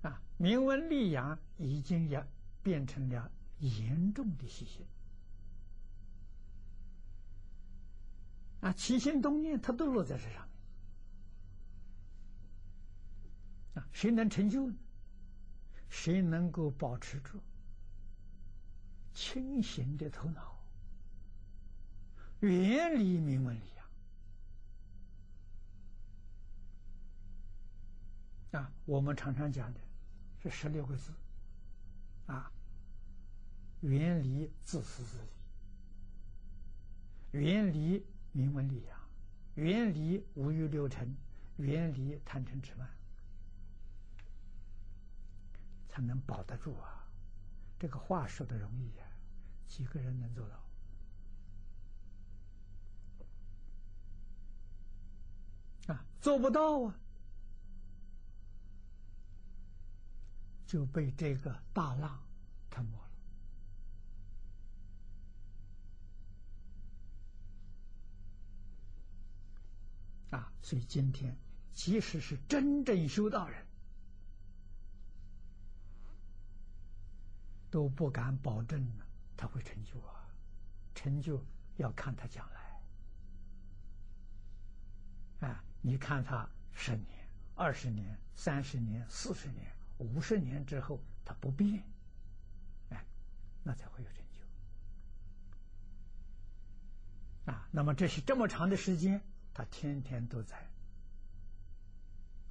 啊！名闻利养已经也变成了严重的习性啊！起心动念，它都落在这上面啊！谁能成就呢？谁能够保持住清醒的头脑，远离名闻利？啊，我们常常讲的是十六个字，啊，远离自私自利，远离名闻利养，远离五欲六尘，远离贪嗔痴慢，才能保得住啊！这个话说的容易呀，几个人能做到？啊，做不到啊，就被这个大浪吞没了。啊，所以今天，即使是真正修道人，都不敢保证他会成就啊，成就要看他将来。啊。你看他十年、二十年、三十年、四十年、五十年之后，他不变，哎，那才会有成就。啊，那么这是这么长的时间，他天天都在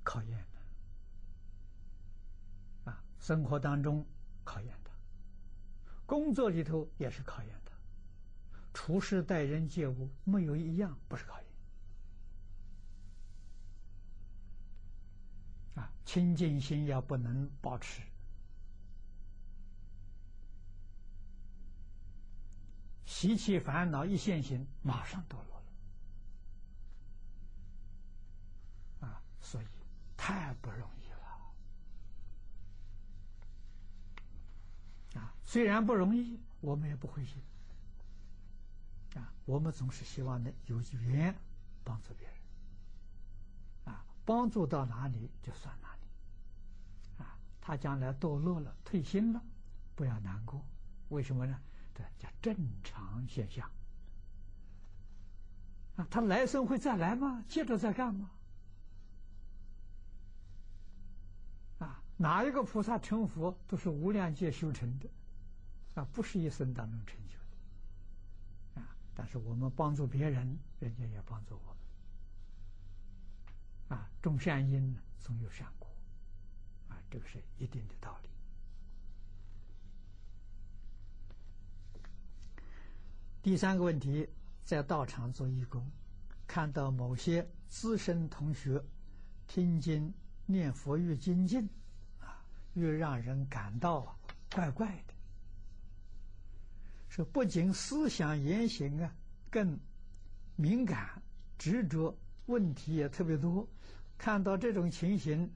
考验的，啊，生活当中考验，工作里头也是考验的，处事待人接物没有一样不是考验。啊，清净心要不能保持，习气烦恼一现行，马上堕落了。啊，所以太不容易虽然不容易，我们也不灰心。啊，我们总是希望能有缘帮助别人。啊帮助到哪里就算哪里，啊，他将来堕落了、退心了，不要难过。为什么呢？这叫正常现象。啊，他来生会再来吗？接着再干吗？啊，哪一个菩萨成佛都是无量劫修成的，啊，不是一生当中成就的。啊，但是我们帮助别人，人家也帮助我们。啊，种善因呢，总有善果，啊，这个是一定的道理。第三个问题，在道场做义工，看到某些资深同学听经念佛越精进，啊，越让人感到怪怪的，说不仅思想言行啊更敏感执着。问题也特别多，看到这种情形，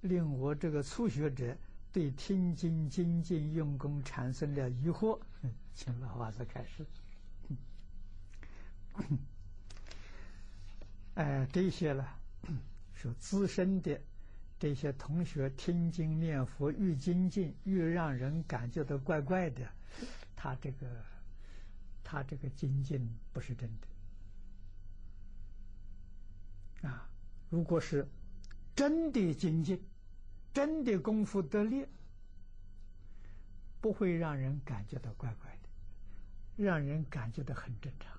令我这个初学者对听经精进用功产生了疑惑。请老法师开始。哎，这些呢，说资深的这些同学听经念佛愈精进，愈让人感觉到怪怪的。他这个，他这个精进不是真的。啊，如果是真的精进，真的功夫得力，不会让人感觉到怪怪的，让人感觉到很正常，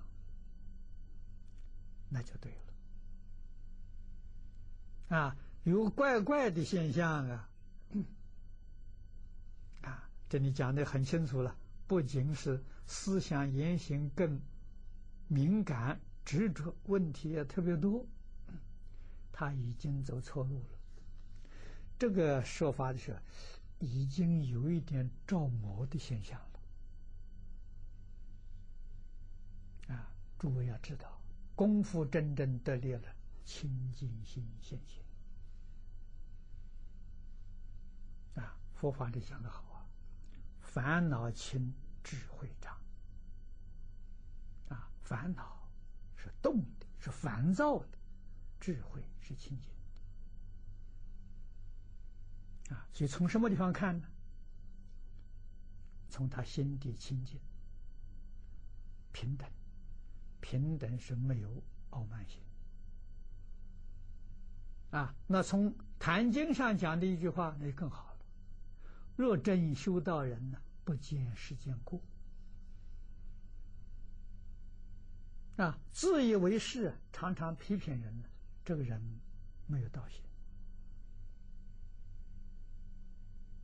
那就对了。啊，有怪怪的现象啊，啊，这里讲的很清楚了，不仅是思想言行更敏感执着，问题也特别多。他已经走错路了。这个说法的时候，已经有一点着魔的现象了。啊，诸位要知道，功夫真正得力了，清净心现前。啊，佛法里讲的好，烦恼轻，智慧长。啊，烦恼是动的，是烦躁的。智慧是清净的啊，所以从什么地方看呢？从他心地清净、平等，平等是没有傲慢心啊。那从《坛经》上讲的一句话，那就更好了：若真修道人呢，不见世间过啊，自以为是，常常批评人呢。这个人没有道心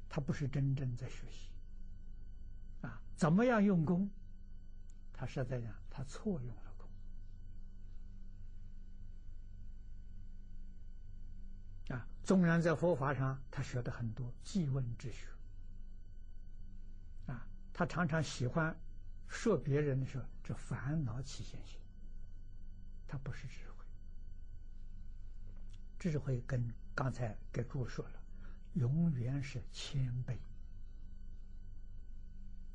他不是真正在学习。啊，怎么样用功？他是在讲他错用了功。啊，纵然在佛法上，他学的很多记问之学。他常常喜欢说别人的时候，这烦恼起现行。他不是智慧，智慧跟刚才给诸位说了，永远是谦卑。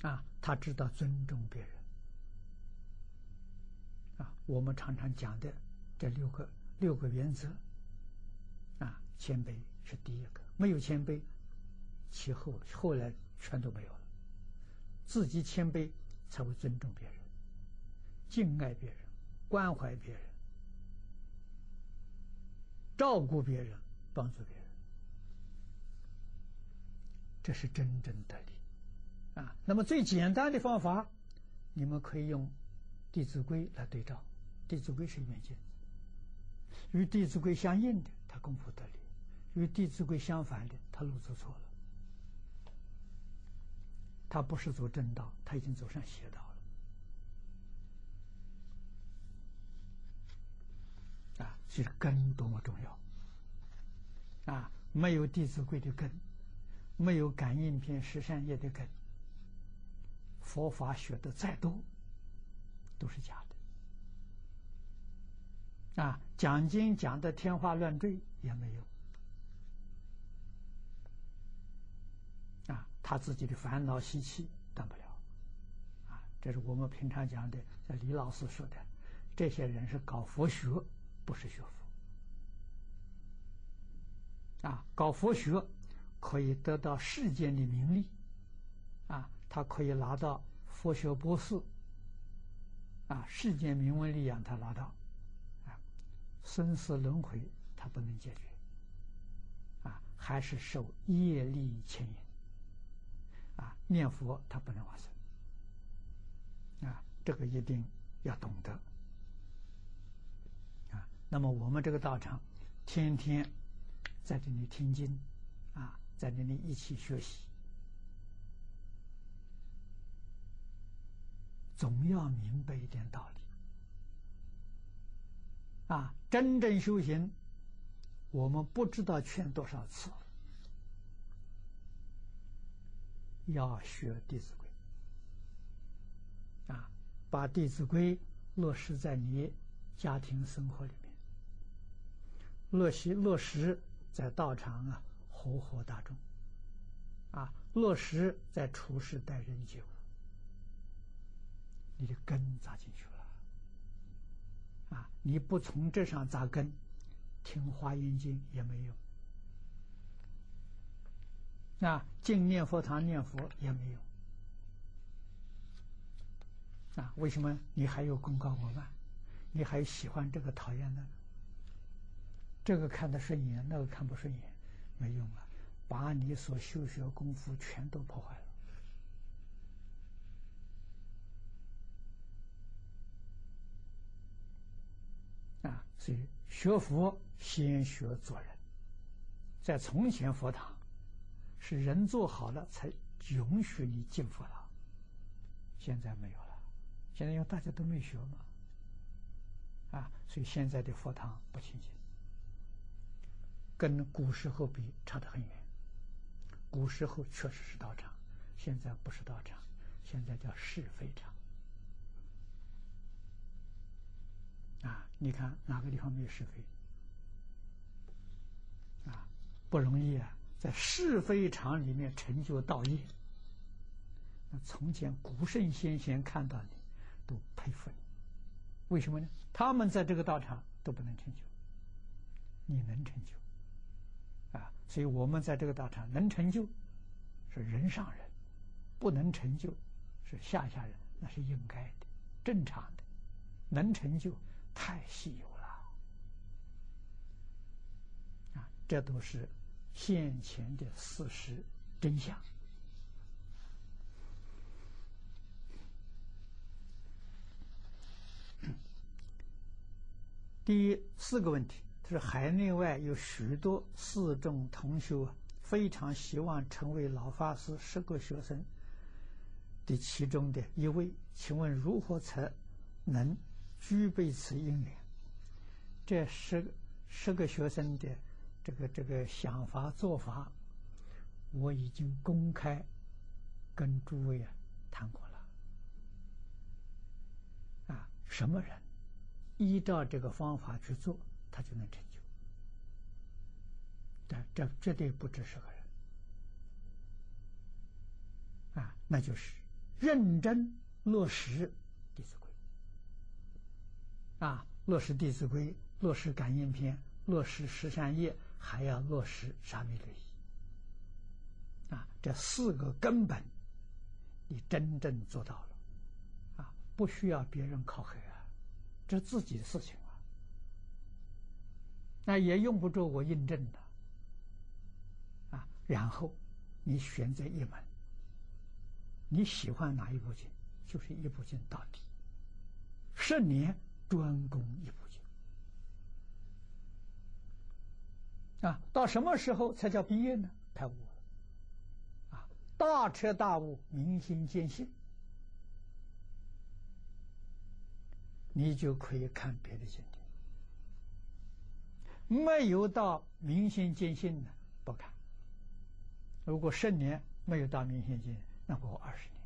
啊，他知道尊重别人。啊，我们常常讲的这六个六个原则。啊，谦卑是第一个，没有谦卑，其后后来全都没有了。自己谦卑，才会尊重别人，敬爱别人，关怀别人，照顾别人，帮助别人，这是真正的理。啊，那么最简单的方法，你们可以用《弟子规》来对照，《弟子规》是一面镜子，与《弟子规》相应的，他功夫得力；与《弟子规》相反的，他路走错了。他不是走正道，他已经走上邪道了。啊，其实根多么重要！啊，没有《弟子规》的根，没有感应篇、十善业的根。佛法学的再多，都是假的。啊，讲经讲的天花乱坠也没有。他自己的烦恼习气断不了。啊，这是我们平常讲的，像李老师说的，这些人是搞佛学，不是学佛。啊，搞佛学可以得到世间的名利。啊。他可以拿到佛学博士，啊，世间名闻利养他拿到，啊，生死轮回他不能解决，啊，还是受业力牵引，念佛他不能往生，啊，这个一定要懂得，啊，那么我们这个道场天天在这里听经，啊，在这里一起学习。总要明白一点道理啊！真正修行，我们不知道劝多少次，要学《弟子规》啊，把《弟子规》落实在你家庭生活里面，落实落实在道场啊，活活大众啊，落实在处事待人接物。你的根扎进去了，啊！你不从这上扎根，听《华严经》也没用，啊！进念佛堂念佛也没用，啊！为什么你还有功高我慢？你还喜欢这个讨厌那个？这个看得顺眼，那个看不顺眼，没用啊！把你所修学功夫全都破坏了。啊，所以学佛先学做人。在从前佛堂，是人做好了才允许你进佛堂。现在没有了，现在因为大家都没学嘛。啊，所以现在的佛堂不清净，跟古时候比差得很远。古时候确实是道场，现在不是道场，现在叫是非场。啊，你看哪个地方没有是非？啊，不容易啊，在是非场里面成就道业。那从前古圣先贤看到你，都佩服你。为什么呢？他们在这个道场都不能成就，你能成就。啊，所以我们在这个道场能成就，是人上人；不能成就，是下下人。那是应该的、正常的。能成就。太稀有了，啊，这都是现前的事实真相。第四个问题，他说海内外有许多四众同修非常希望成为老法师十个学生的其中的一位，请问如何才能具备此因缘？这十十个学生的这个这个想法做法，我已经公开跟诸位啊谈过了。啊，什么人依照这个方法去做，他就能成就。但这绝对不止十个人。啊，那就是认真落实《弟子规》。啊，落实《弟子规》，落实感应篇，落实十善业，还要落实沙弥律仪。啊，这四个根本，你真正做到了。啊，不需要别人考核啊，这自己的事情啊。那也用不着我印证的。啊，然后你选择一门。你喜欢哪一部经，就是一部经到底。十年专攻一部啊，到什么时候才叫毕业呢？开悟了，啊，大彻大悟，明心见性，你就可以看别的经典。没有到明心见性的不看。如果十年没有到明心见。那过二十年，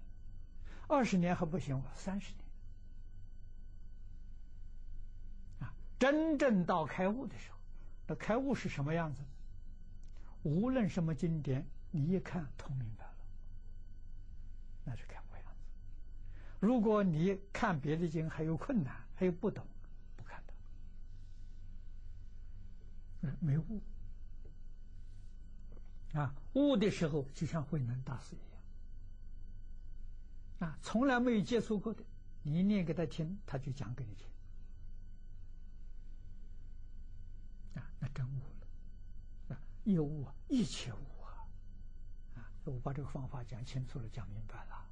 二十年还不行，我三十年啊！真正到开悟的时候，那开悟是什么样子？无论什么经典，你一看通明白了，那是开悟样子。如果你看别的经还有困难，还有不懂，不看的，没悟啊！悟的时候就像慧能大师一样。啊，从来没有接触过的，你念给他听，他就讲给你听。那真悟了，啊，一悟啊，一切悟啊，啊，我把这个方法讲清楚了，讲明白了，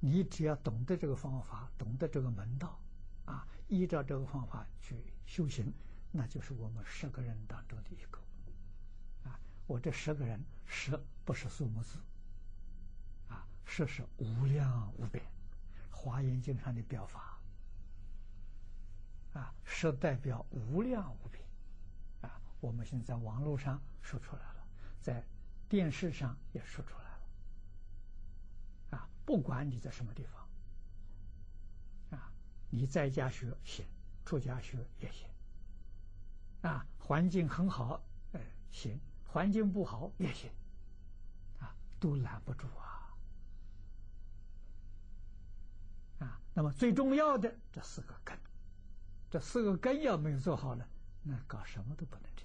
你只要懂得这个方法，懂得这个门道，啊，依照这个方法去修行，那就是我们十个人当中的一个。啊，我这十个人，十不是数目字。啊，十是无量无边，《华严经》上的表法啊，是代表无量无边。我们现在网络上说出来了，在电视上也说出来了啊。不管你在什么地方啊，你在家学行，出家学也行啊。环境很好，哎行；环境不好也行啊，都拦不住啊。啊，那么最重要的这四个根，这四个根要没有做好了，那搞什么都不能成。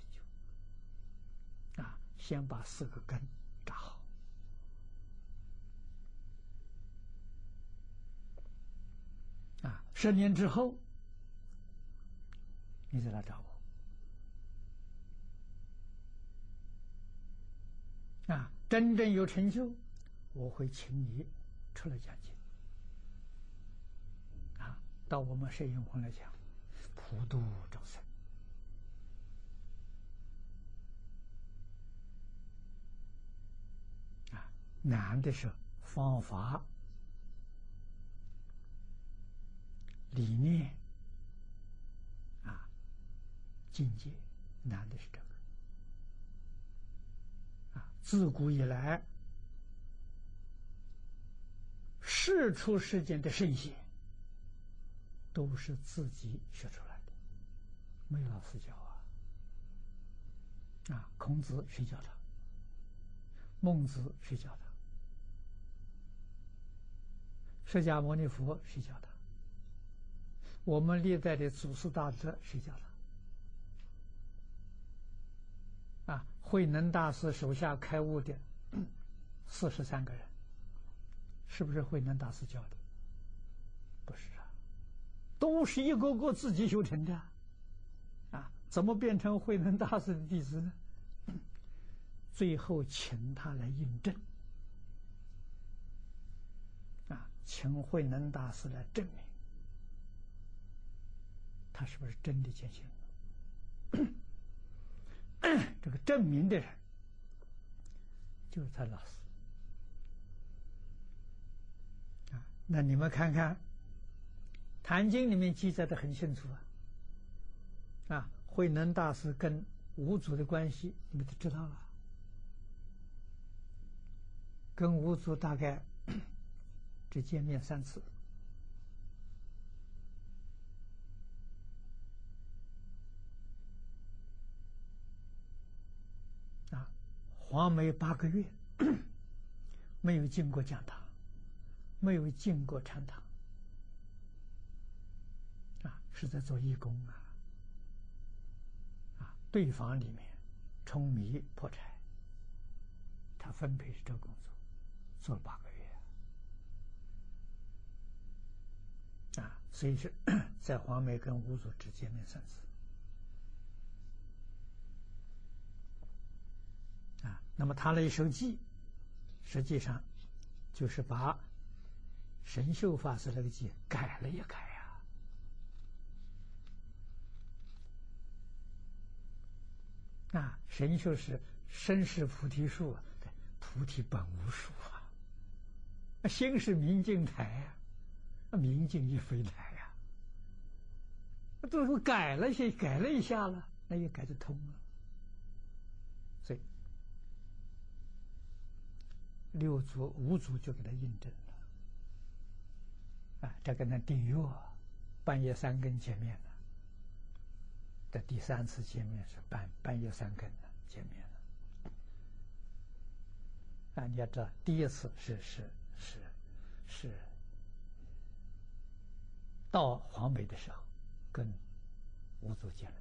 先把四个根扎好。啊，十年之后，你再来找我。啊，真正有成就，我会请你出来讲经啊。到我们摄影棚来讲，普度众生难的是方法、理念啊、境界，难的是这个啊。自古以来，世出世间的圣贤。都是自己学出来的，没有老师教啊！啊，孔子谁教他？孟子谁教他？释迦牟尼佛谁教他？我们历代的祖师大德谁教他？啊，慧能大师手下开悟的四十三个人，是不是慧能大师教的？不是啊。都是一个个自己修成的，啊，怎么变成慧能大师的弟子呢？最后请他来印证，请慧能大师来证明，他是不是真的见性？这个证明的人，就是他老师。啊，那你们看看，《坛经》里面记载的很清楚啊。啊，慧能大师跟五祖的关系，你们都知道了。跟五祖大概只见面三次。啊，黄梅八个月没有进过讲堂，没有进过禅堂，啊，是在做义工啊。啊对方里面冲迷破柴，他分配是这工作，做了八个月所以是 在黄梅跟吴祖只见面三次啊。那么他那一手记，实际上就是把神秀法师那个记改了一改。啊，神秀是身是菩提树，菩提本无树啊。心是明镜台啊，明镜一回来呀。都是改了些，改了一下了，那也改得通了。所以六祖、五祖就给他印证了。啊，这跟他订约，半夜三更见面了。这第三次见面是半半夜三更的见面了，啊，你要知道，第一次是是是是到黄梅的时候，跟吴祖见了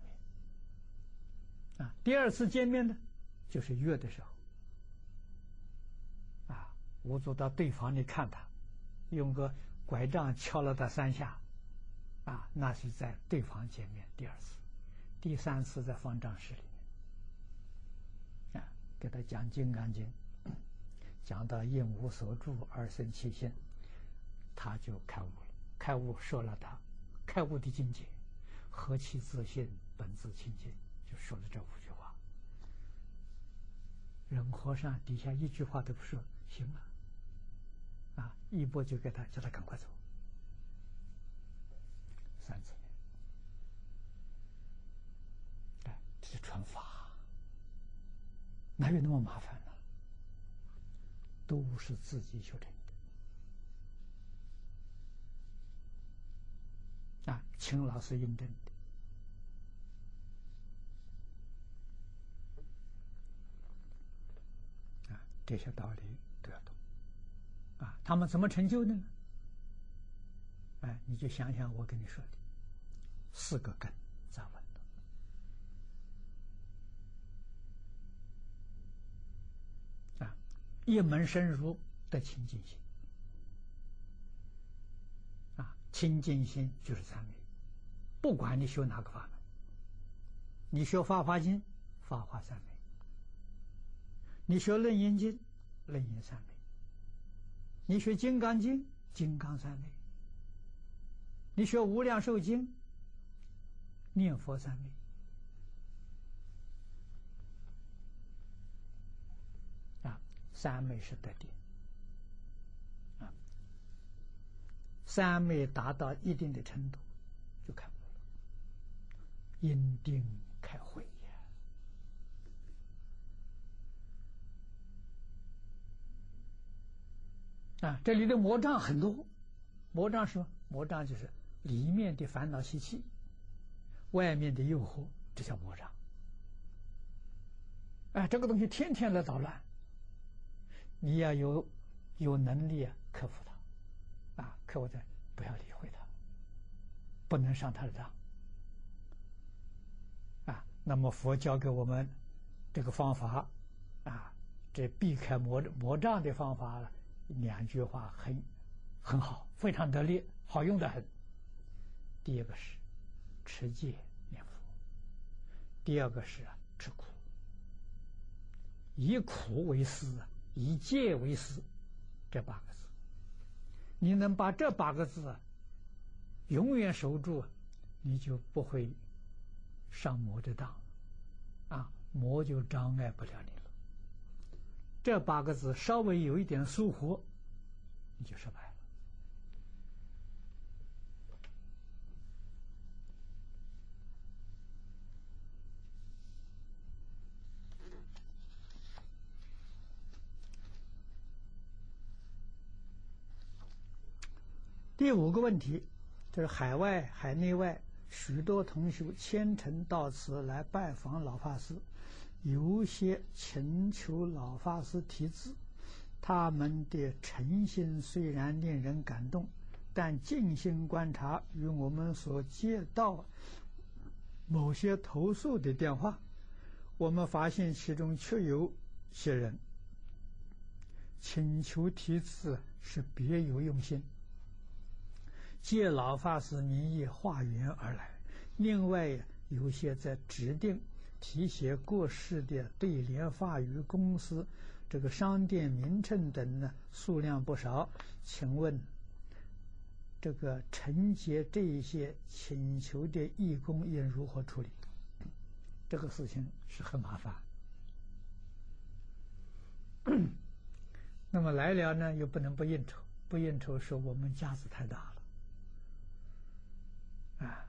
面，啊，第二次见面呢，就是月的时候，啊，吴祖到对房里看他，用个拐杖敲了他三下，啊，那是在对房见面第二次。第三次在方丈室里面，啊，给他讲《金刚经》，讲到“应无所住而生其心”，他就开悟了。开悟说了他开悟的境界：“何其自信，本自清净。”就说了这五句话。忍和尚底下一句话都不说，行了，啊，一波就给他叫他赶快走，三次这。是传法，哪有那么麻烦呢？都是自己修成啊，请老师印证的啊，这些道理都要懂啊。他们怎么成就的呢？哎，你就想想我跟你说的四个根。一门深入的清净心，清净心就是三昧。不管你修哪个法门，你学《法华经》，法华三昧；你学《楞严经》，楞严三昧；你学《金刚经》，金刚三昧；你学《无量寿经》，念佛三昧。啊三昧是得定三昧达到一定的程度，就开悟了。因定开慧呀！啊，这里的魔障很多，魔障是什么魔障，就是里面的烦恼习气，外面的诱惑，这叫魔障。哎，这个东西天天来捣乱。你要有有能力啊，克服它，啊，克服它，不要理会他，不能上他的当，啊，那么佛教给我们这个方法，啊，这避开魔魔障的方法，两句话很很好，非常得力，好用的很。第一个是持戒念佛，第二个是吃苦，以苦为师啊。以戒为师，这八个字，你能把这八个字永远守住，你就不会上魔的当，啊，魔就障碍不了你了。这八个字稍微有一点疏忽，你就失败第五个问题，就是海外、海内外许多同学虔诚到此来拜访老法师，有些请求老法师题字，他们的诚心虽然令人感动，但静心观察与我们所接到某些投诉的电话，我们发现其中确有些人请求题字是别有用心。借老法师名义化缘而来，另外有些在指定提携过世的对联法语公司这个商店名称等呢，数量不少。请问，这个承接这一些请求的义工应如何处理？这个事情是很麻烦。那么来了呢，又不能不应酬，不应酬是我们架子太大了。啊，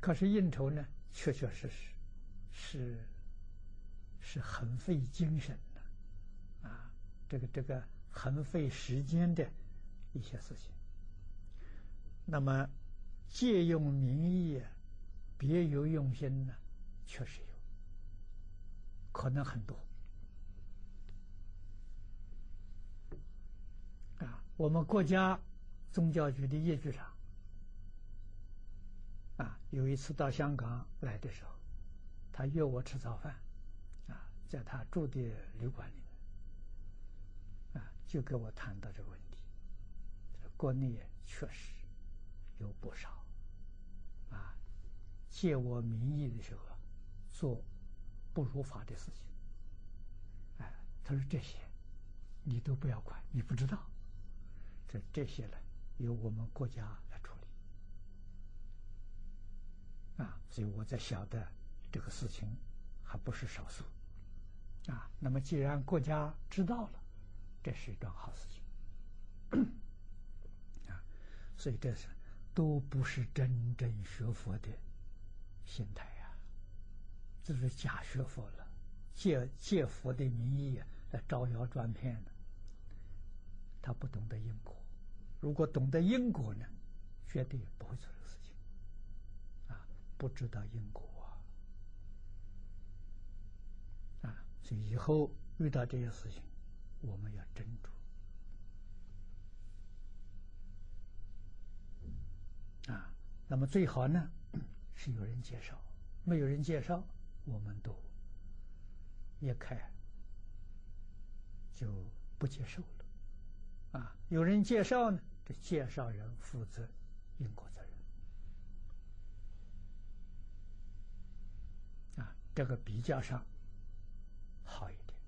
可是应酬呢，确确实实是是很费精神的，啊，这个这个很费时间的一些事情。那么借用名义别有用心呢，确实有，可能很多。啊，我们国家宗教局的叶局长。啊，有一次到香港来的时候，他约我吃早饭，啊，在他住的旅馆里面，啊，就跟我谈到这个问题。国内确实有不少，啊，借我名义的时候做不如法的事情，哎，他说这些你都不要管，你不知道，这这些呢，由我们国家。啊，所以我在晓得这个事情还不是少数，啊，那么既然国家知道了，这是一桩好事情，啊，所以这是都不是真正学佛的心态呀，这是假学佛了，借借佛的名义来招摇撞骗的，他不懂得因果，如果懂得因果呢，绝对不会错。不知道因果啊，所以以后遇到这些事情，我们要斟酌啊。那么最好呢 是有人介绍，没有人介绍，我们都一开就不接受了啊。有人介绍呢，这介绍人负责因果责任。这个比较上好一点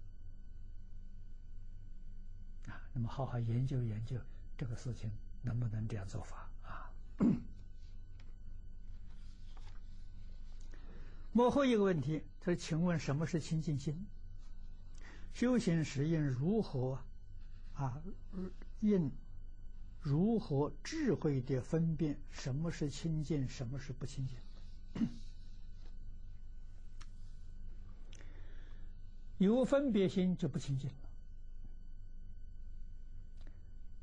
啊，那么好好研究研究这个事情能不能这样做法啊？幕后一个问题，他说：“请问什么是清净心？修行时应如何啊？应如何智慧的分辨什么是清净，什么是不清净？”有分别心就不清净了。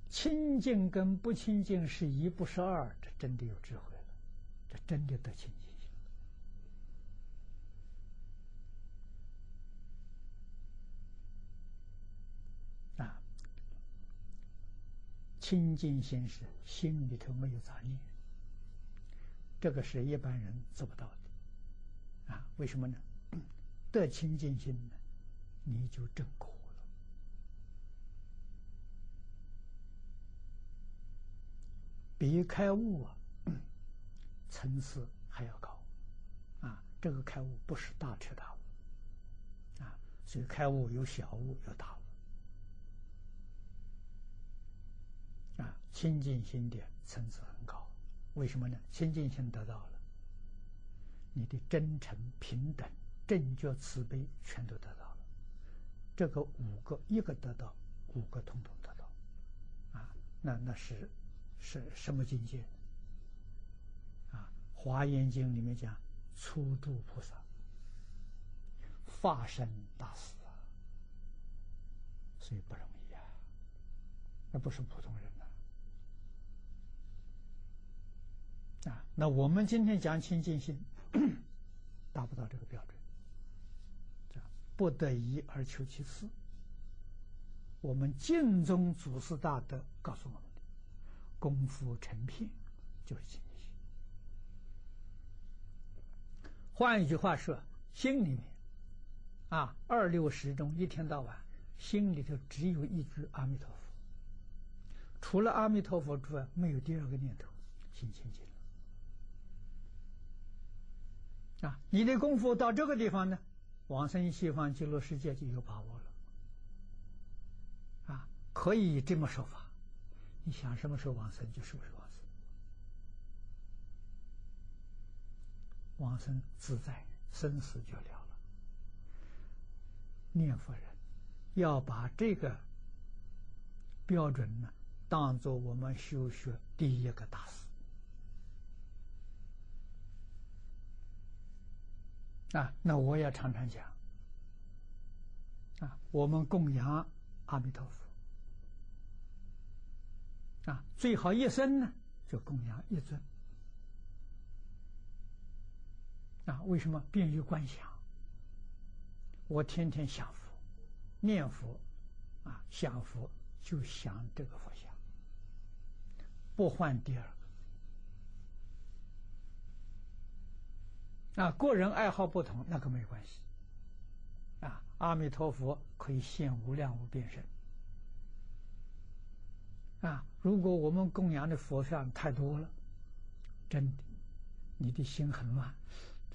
清净跟不清净是一不是二，这真的有智慧了，这真的得清净心啊！清净心是心里头没有杂念，这个是一般人做不到的啊！为什么呢？得清净心呢？你就正苦了，比开悟啊层次还要高啊！这个开悟不是大彻大悟啊，所以开悟有小悟有大悟啊。清净心的层次很高，为什么呢？清净心得到了，你的真诚、平等、正觉、慈悲全都得到。这个五个一个得到，五个统统得到，啊，那那是是什么境界？啊，《华严经》里面讲，初度菩萨，化身大士啊，所以不容易啊，那不是普通人呐，啊，那我们今天讲清净心，达不到这个标准。不得已而求其次。我们净宗祖师大德告诉我们的，功夫成片就是清净。换一句话说，心里面啊，二六时中一天到晚，心里头只有一句阿弥陀佛，除了阿弥陀佛之外，没有第二个念头，心清净了。啊，你的功夫到这个地方呢？往生西方极乐世界就有把握了，啊，可以这么说法。你想什么时候往生就什么时候往生，往生自在，生死就了了。念佛人要把这个标准呢，当做我们修学第一个大事。啊，那我也常常讲，啊，我们供养阿弥陀佛，啊，最好一生呢就供养一尊，啊，为什么便于观想？我天天想佛、念佛，啊，想佛就想这个佛像，不换第二。啊，个人爱好不同，那个没关系。啊，阿弥陀佛可以现无量无边身。啊，如果我们供养的佛像太多了，真的，你的心很乱。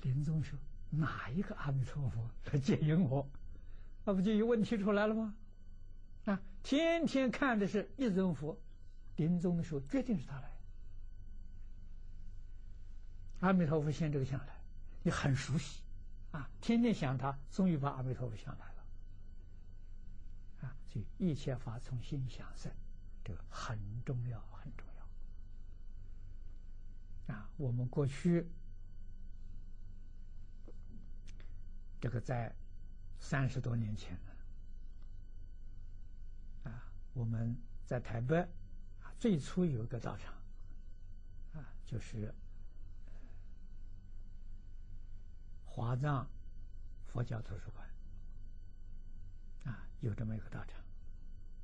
临终说哪一个阿弥陀佛来接引我？那不就有问题出来了吗？啊，天天看的是一尊佛，临终的时候决定是他来。阿弥陀佛现这个相来。你很熟悉，啊，天天想他，终于把阿弥陀佛想来了，啊，所以一切法从心想生，这个很重要，很重要。啊，我们过去这个在三十多年前呢，啊，我们在台北啊，最初有一个道场，啊，就是。华藏佛教图书馆啊，有这么一个道场，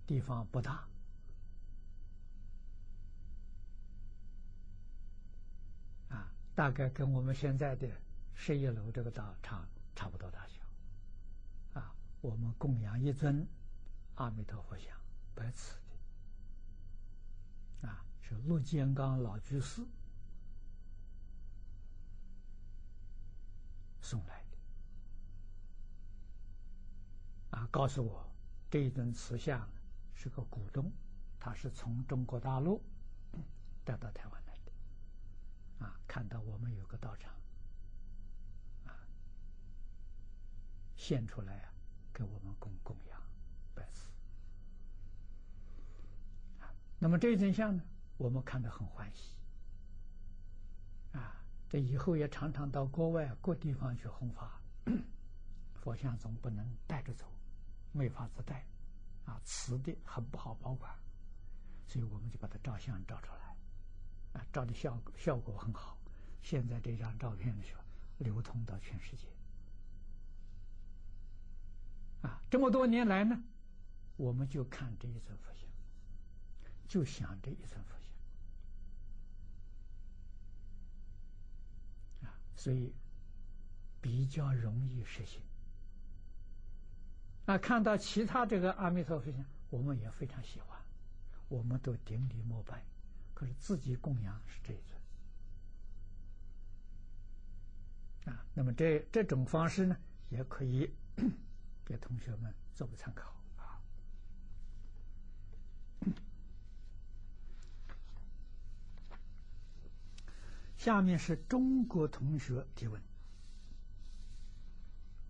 地方不大啊，大概跟我们现在的十一楼这个道场差不多大小啊。我们供养一尊阿弥陀佛像，白瓷的啊，是陆建刚老居士。送来的啊，告诉我这一尊瓷像是个股东，他是从中国大陆带到台湾来的啊。看到我们有个道场啊，献出来啊，给我们供供养拜师。那么这一尊像呢，我们看得很欢喜。这以后也常常到国外各地方去弘法，佛像总不能带着走，没法子带，啊，瓷的很不好保管，所以我们就把它照相照出来，啊，照的效果效果很好。现在这张照片的时候流通到全世界，啊，这么多年来呢，我们就看这一尊佛像，就想这一尊佛像。所以比较容易实现。啊，看到其他这个阿弥陀佛像，我们也非常喜欢，我们都顶礼膜拜。可是自己供养是这一尊。啊，那么这这种方式呢，也可以 给同学们做个参考啊。下面是中国同学提问。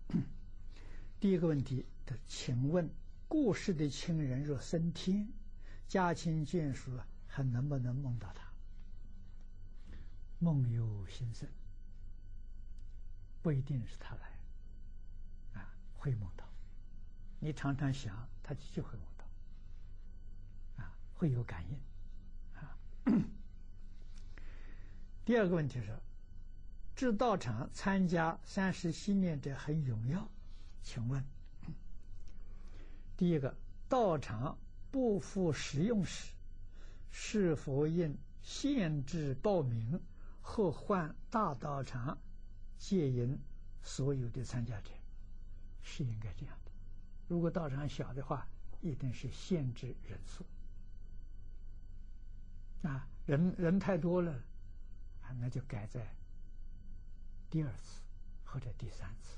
第一个问题：的，请问过世的亲人若升天，家亲眷属还能不能梦到他？梦游心生，不一定是他来，啊，会梦到。你常常想，他就会梦到，啊，会有感应，啊。第二个问题是，至道场参加三十七念者很荣耀，请问，第一个道场不敷使用时，是否应限制报名？或换大道场戒引所有的参加者，是应该这样的。如果道场小的话，一定是限制人数。啊，人人太多了，那就改在第二次或者第三次，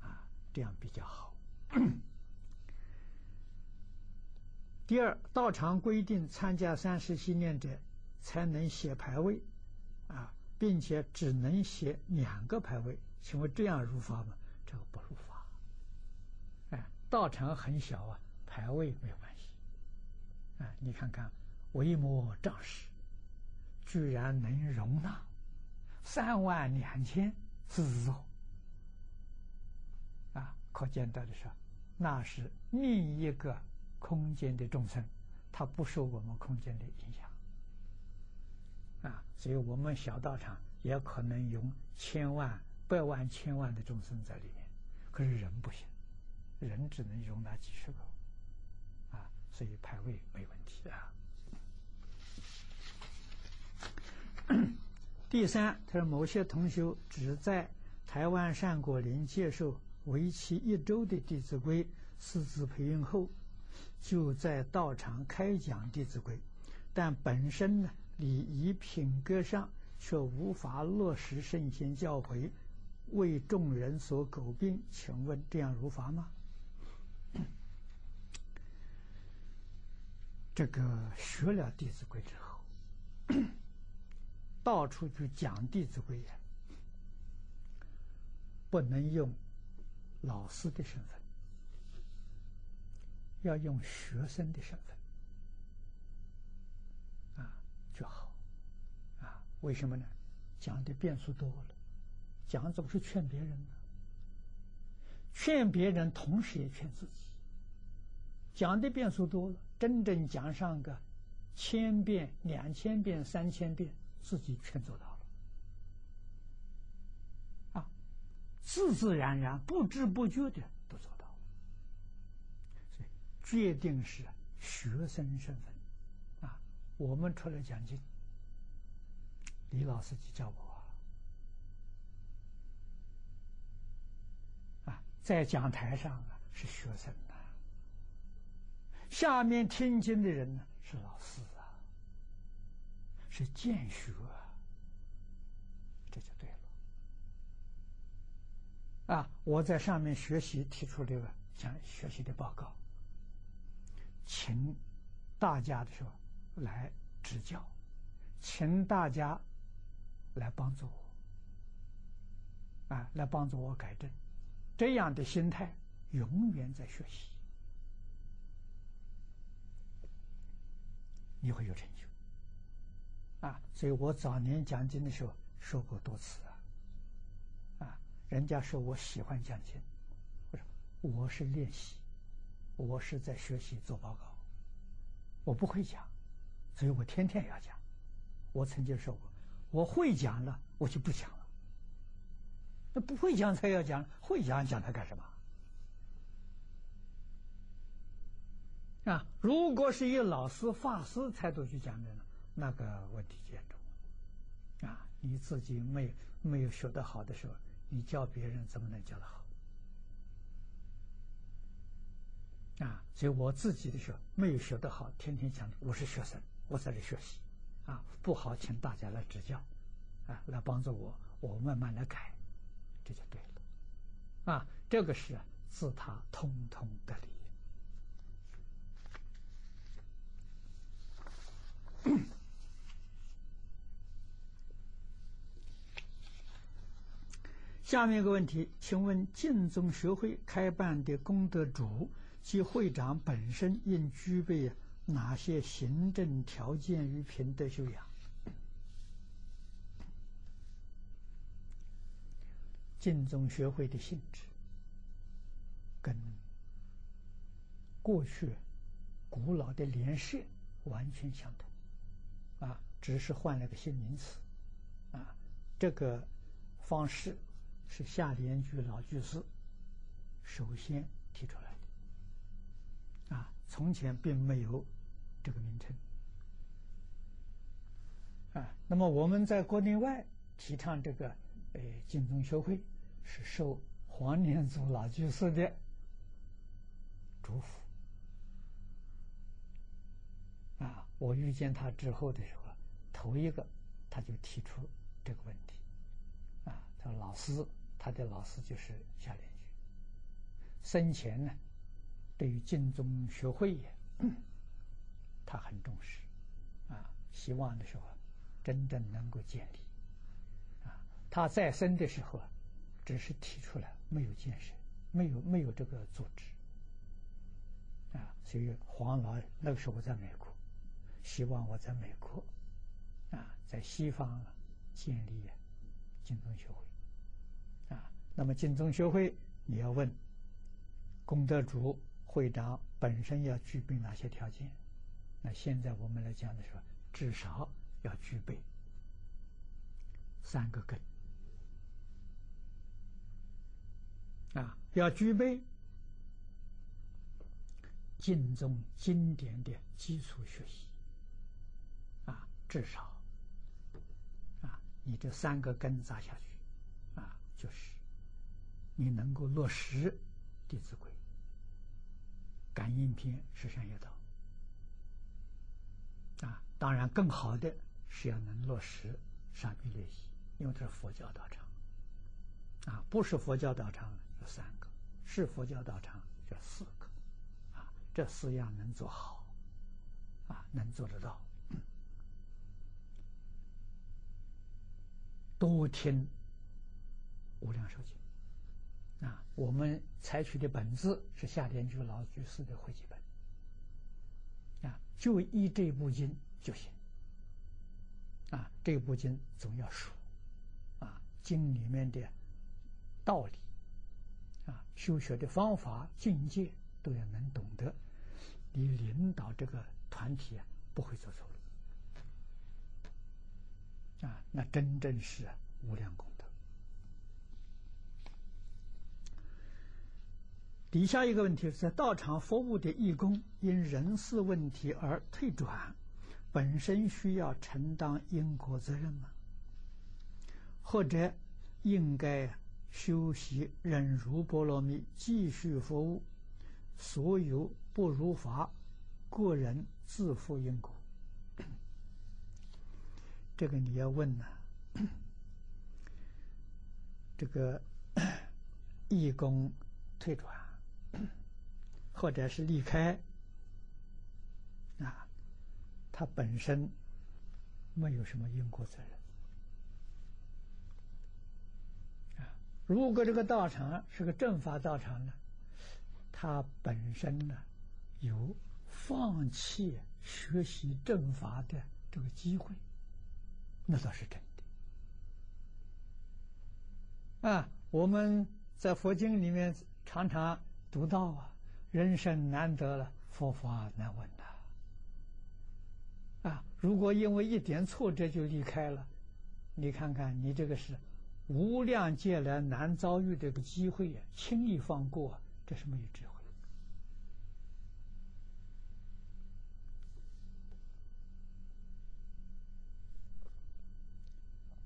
啊，这样比较好。第二，道场规定参加三十七念者。才能写牌位，啊，并且只能写两个牌位，请问这样入法吗？这个不入法。哎，道场很小啊，牌位没有关系。啊，你看看维摩仗势，居然能容纳三万两千四十座，啊，可见到的是，那是另一个空间的众生，他不受我们空间的影响。啊，所以我们小道场也可能有千万、百万、千万的众生在里面，可是人不行，人只能容纳几十个，啊，所以排位没问题啊。第三，他说某些同修只在台湾善果林接受为期一周的《弟子规》师资培训后，就在道场开讲《弟子规》，但本身呢？礼仪品格上却无法落实圣贤教诲，为众人所诟病。请问这样如法吗？这个学了《弟子规》之后，到处去讲《弟子规》呀，不能用老师的身份，要用学生的身份。啊就好，啊，为什么呢？讲的变数多了，讲总是劝别人呢，劝别人同时也劝自己。讲的变数多了，真正讲上个千遍、两千遍、三千遍，自己全做到了，啊，自自然然、不知不觉的都做到了。所以，决定是学生身份。啊我们出来讲经，李老师就叫我啊，在讲台上啊是学生呐，下面听经的人呢是老师，是见学，这就对了啊！我在上面学习提出这个讲学习的报告，请大家的时候。来指教，请大家来帮助我，啊，来帮助我改正，这样的心态永远在学习，你会有成，啊，所以我早年讲经的时候说过多次啊，啊，人家说我喜欢讲经，我说我是练习，我是在学习做报告，我不会讲。所以我天天要讲。我曾经说过，我会讲了，我就不讲了。那不会讲才要讲，会讲讲它干什么？啊，如果是以老师、法师态度去讲的呢，那个问题严重。啊，你自己没没有学得好的时候，你教别人怎么能教得好？啊，所以我自己的时候没有学得好，天天讲我是学生。我在这学习，啊，不好，请大家来指教，啊，来帮助我，我慢慢来改，这就对了，啊，这个是自他通通的理。下面一个问题，请问净宗学会开办的功德主及会长本身应具备哪些行政条件与品德修养？净宗学会的性质跟过去古老的联社完全相同，啊，只是换了个新名词，啊，这个方式是夏联居老居士首先提出来的，啊，从前并没有这个名称，啊，那么我们在国内外提倡这个呃净宗学会。是受黄连祖老居士的嘱咐啊！我遇见他之后的时候，头一个他就提出这个问题。：“老师，他的老师就是夏联居，生前呢，对于净宗学会也，他很重视啊，希望的时候真正能够建立啊。他在生的时候啊。”只是提出来，没有建设，没有没有这个组织，啊，所以黄老那个时候在美国，希望我在美国，啊，在西方建立金宗学会，那么金宗学会你要问，功德主会长本身要具备哪些条件？那现在我们来讲的时候，至少要具备三个根。啊，要具备经宗经典的基础学习，啊，至少，啊，你这三个根扎下去，啊，就是你能够落实《弟子规》《感应篇》《十善业道》，啊，当然更好的是要能落实《沙弥列习》，因为这是佛教道场，啊，不是佛教道场有。三个是佛教道场，有四个，啊，这四样能做好，啊，能做得到，多听无量寿经，啊，我们采取的本子是夏天居老居士的汇集本，啊，就依这部经就行，啊，这部经总要熟，啊，经里面的道理。啊，修学的方法、境界都要能懂得，你领导这个团体啊，不会走错路。啊，那真正是无量功德。底下一个问题是在道场服务的义工因人事问题而退转，本身需要承担因果责任吗？或者应该？修习忍辱波罗蜜，继续服务，所有不如法，个人自负因果。这个你要问呢？这个义工退转，或者是离开，啊，他本身没有什么因果责任啊。如果这个道场是个正法道场呢，他本身呢有放弃学习正法的这个机会，那倒是真的。啊，我们在佛经里面常常读到啊，人生难得了，佛法难闻呐。啊，如果因为一点挫折就离开了，你看看你这个是。无量劫来难遭遇这个机会呀，轻易放过，这是没有智慧。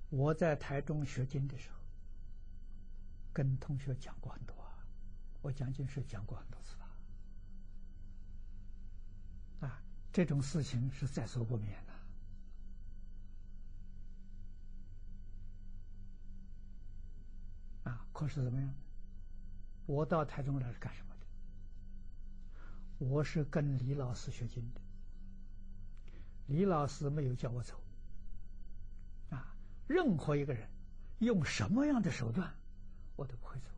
我在台中学经的时候，跟同学讲过很多，我讲经是讲过很多次了，啊，这种事情是在所不免的。啊，可是怎么样？我到台中来是干什么的？我是跟李老师学经的。李老师没有叫我走。啊，任何一个人用什么样的手段，我都不会走。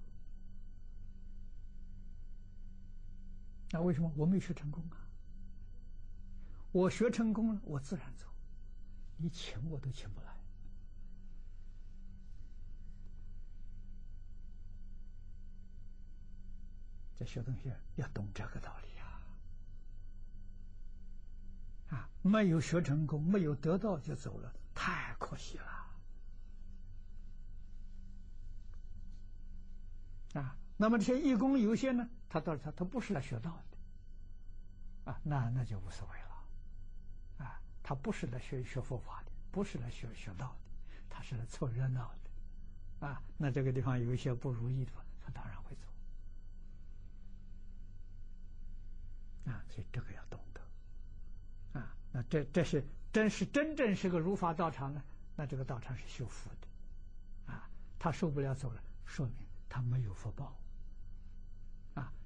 那为什么我没学成功啊？我学成功了，我自然走。你请我都请不来。这学东西要懂这个道理啊！啊，没有学成功，没有得到就走了，太可惜了。啊，那么这些义工有些呢，他到他他不是来学道的，啊，那那就无所谓了，啊，他不是来学学佛法的，不是来学学道的，他是来凑热闹的，啊，那这个地方有一些不如意的，他当然会走，啊，所以这个要懂得，啊，那这这是真是真正是个如法道场呢，那这个道场是修福的，啊，他受不了走了，说明。他没有福报，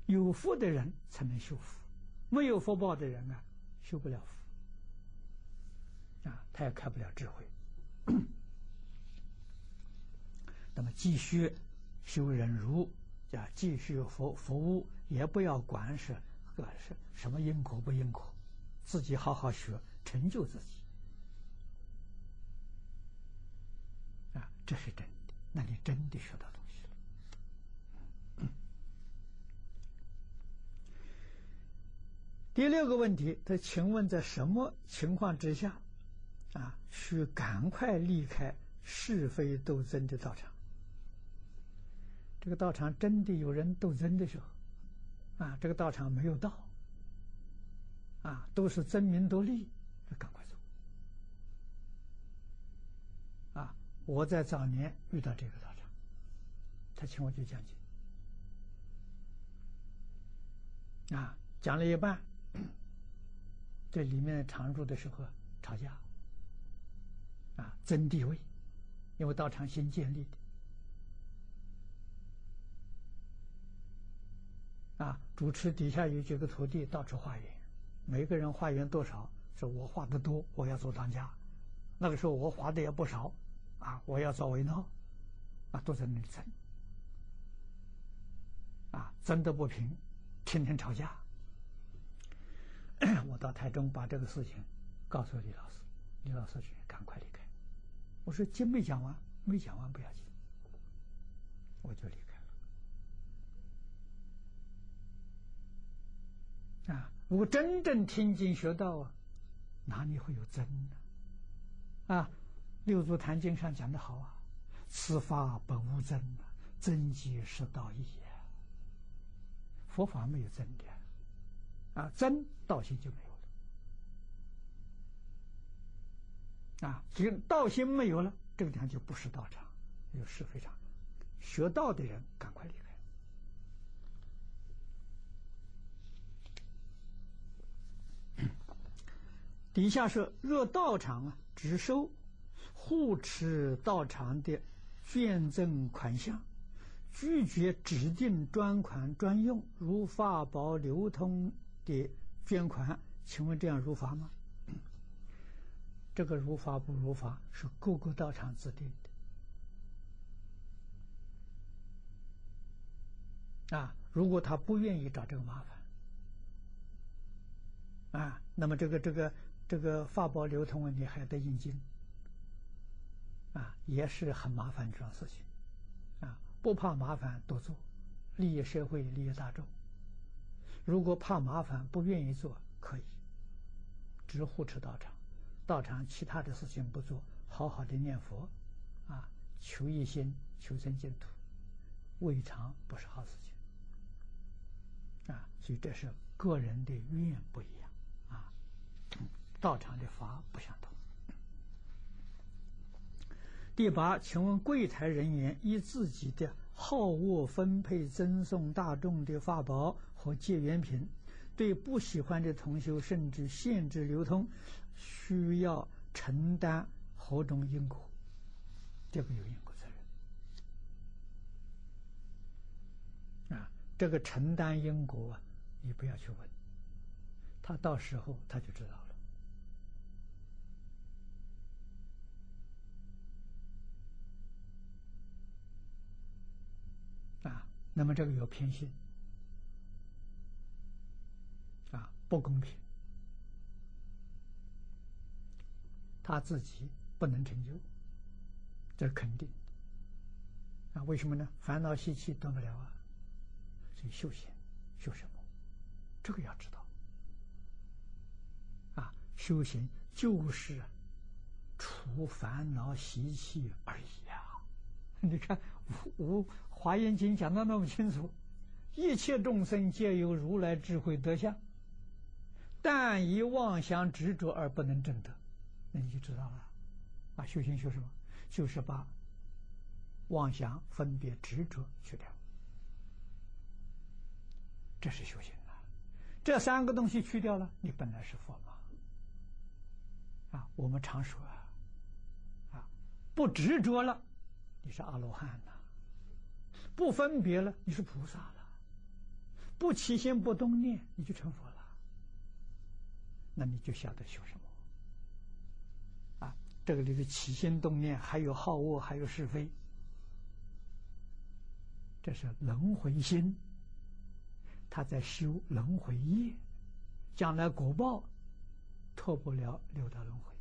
有福的人才能修福，没有福报的人啊，修不了福，啊，他也开不了智慧。那么继续修忍辱，啊，继续服服务，也不要管是个是什么因果不因果，自己好好学，成就自己，啊，这是真的，那你真的学到了。第六个问题，他请问在什么情况之下，啊，需赶快离开是非斗争的道场？这个道场真的有人斗争的时候，啊，这个道场没有道，啊，都是争名夺利，那赶快走。啊，我在早年遇到这个道场，他请我去讲解，啊，讲了一半。这里面常住的时候吵架，啊，争地位，因为道场新建立的，啊，主持底下有几个徒弟到处化缘，每个人化缘多少，是我化的多，我要做当家，那个时候我化的也不少，啊，我要做为闹，啊，都在那里争，啊，争得不平，天天吵架。我到台中把这个事情告诉李老师，李老师说：“赶快离开。”我说：“经没讲完，没讲完不要紧。”我就离开了。啊，如果真正听经学道啊，哪里会有真呢？啊，《六祖坛经》上讲的好啊：“此法本无真啊，真即是道义也。”佛法没有真的。啊，真道心就没有了。啊，只要道心没有了，这个地方就不是道场，就是非常学道的人赶快离开。底下说，若道场啊，只收护持道场的捐赠款项，拒绝指定专款专用，如法宝流通。的捐款，请问这样如法吗？这个如法不如法是各个道场制定的。啊，如果他不愿意找这个麻烦，啊，那么这个这个这个法宝流通问题还得引进，啊，也是很麻烦这种事情，啊，不怕麻烦多做，利益社会，利益大众。如果怕麻烦不愿意做，可以。只护持道场，道场其他的事情不做，好好的念佛，啊，求一心，求生净土，未尝不是好事情，啊，所以这是个人的愿不一样，啊，道场的法不相同。第八，请问柜台人员以自己的好恶分配赠送大众的法宝和结缘品，对不喜欢的同修甚至限制流通，需要承担何种因果？这个有因果责任啊！这个承担因果啊，你不要去问，他到时候他就知道那么这个有偏心，啊，不公平，他自己不能成就，这是肯定。啊，为什么呢？烦恼习气断不了啊，所以修行，修什么？这个要知道。啊，修行就是除烦恼习气而已啊！你看，无华严经讲的那么清楚，一切众生皆有如来智慧德相，但以妄想执着而不能证得，那你就知道了。啊，修行修什么？就是把。妄想、分别、执着去掉，这是修行啊！这三个东西去掉了，你本来是佛嘛！啊，我们常说啊，啊，不执着了，你是阿罗汉呐；不分别了，你是菩萨了；不起心不动念，你就成佛了。那你就晓得修什么？啊，这个里的起心动念，还有好恶，还有是非。这是轮回心，他在修轮回业，将来果报脱不了六道轮回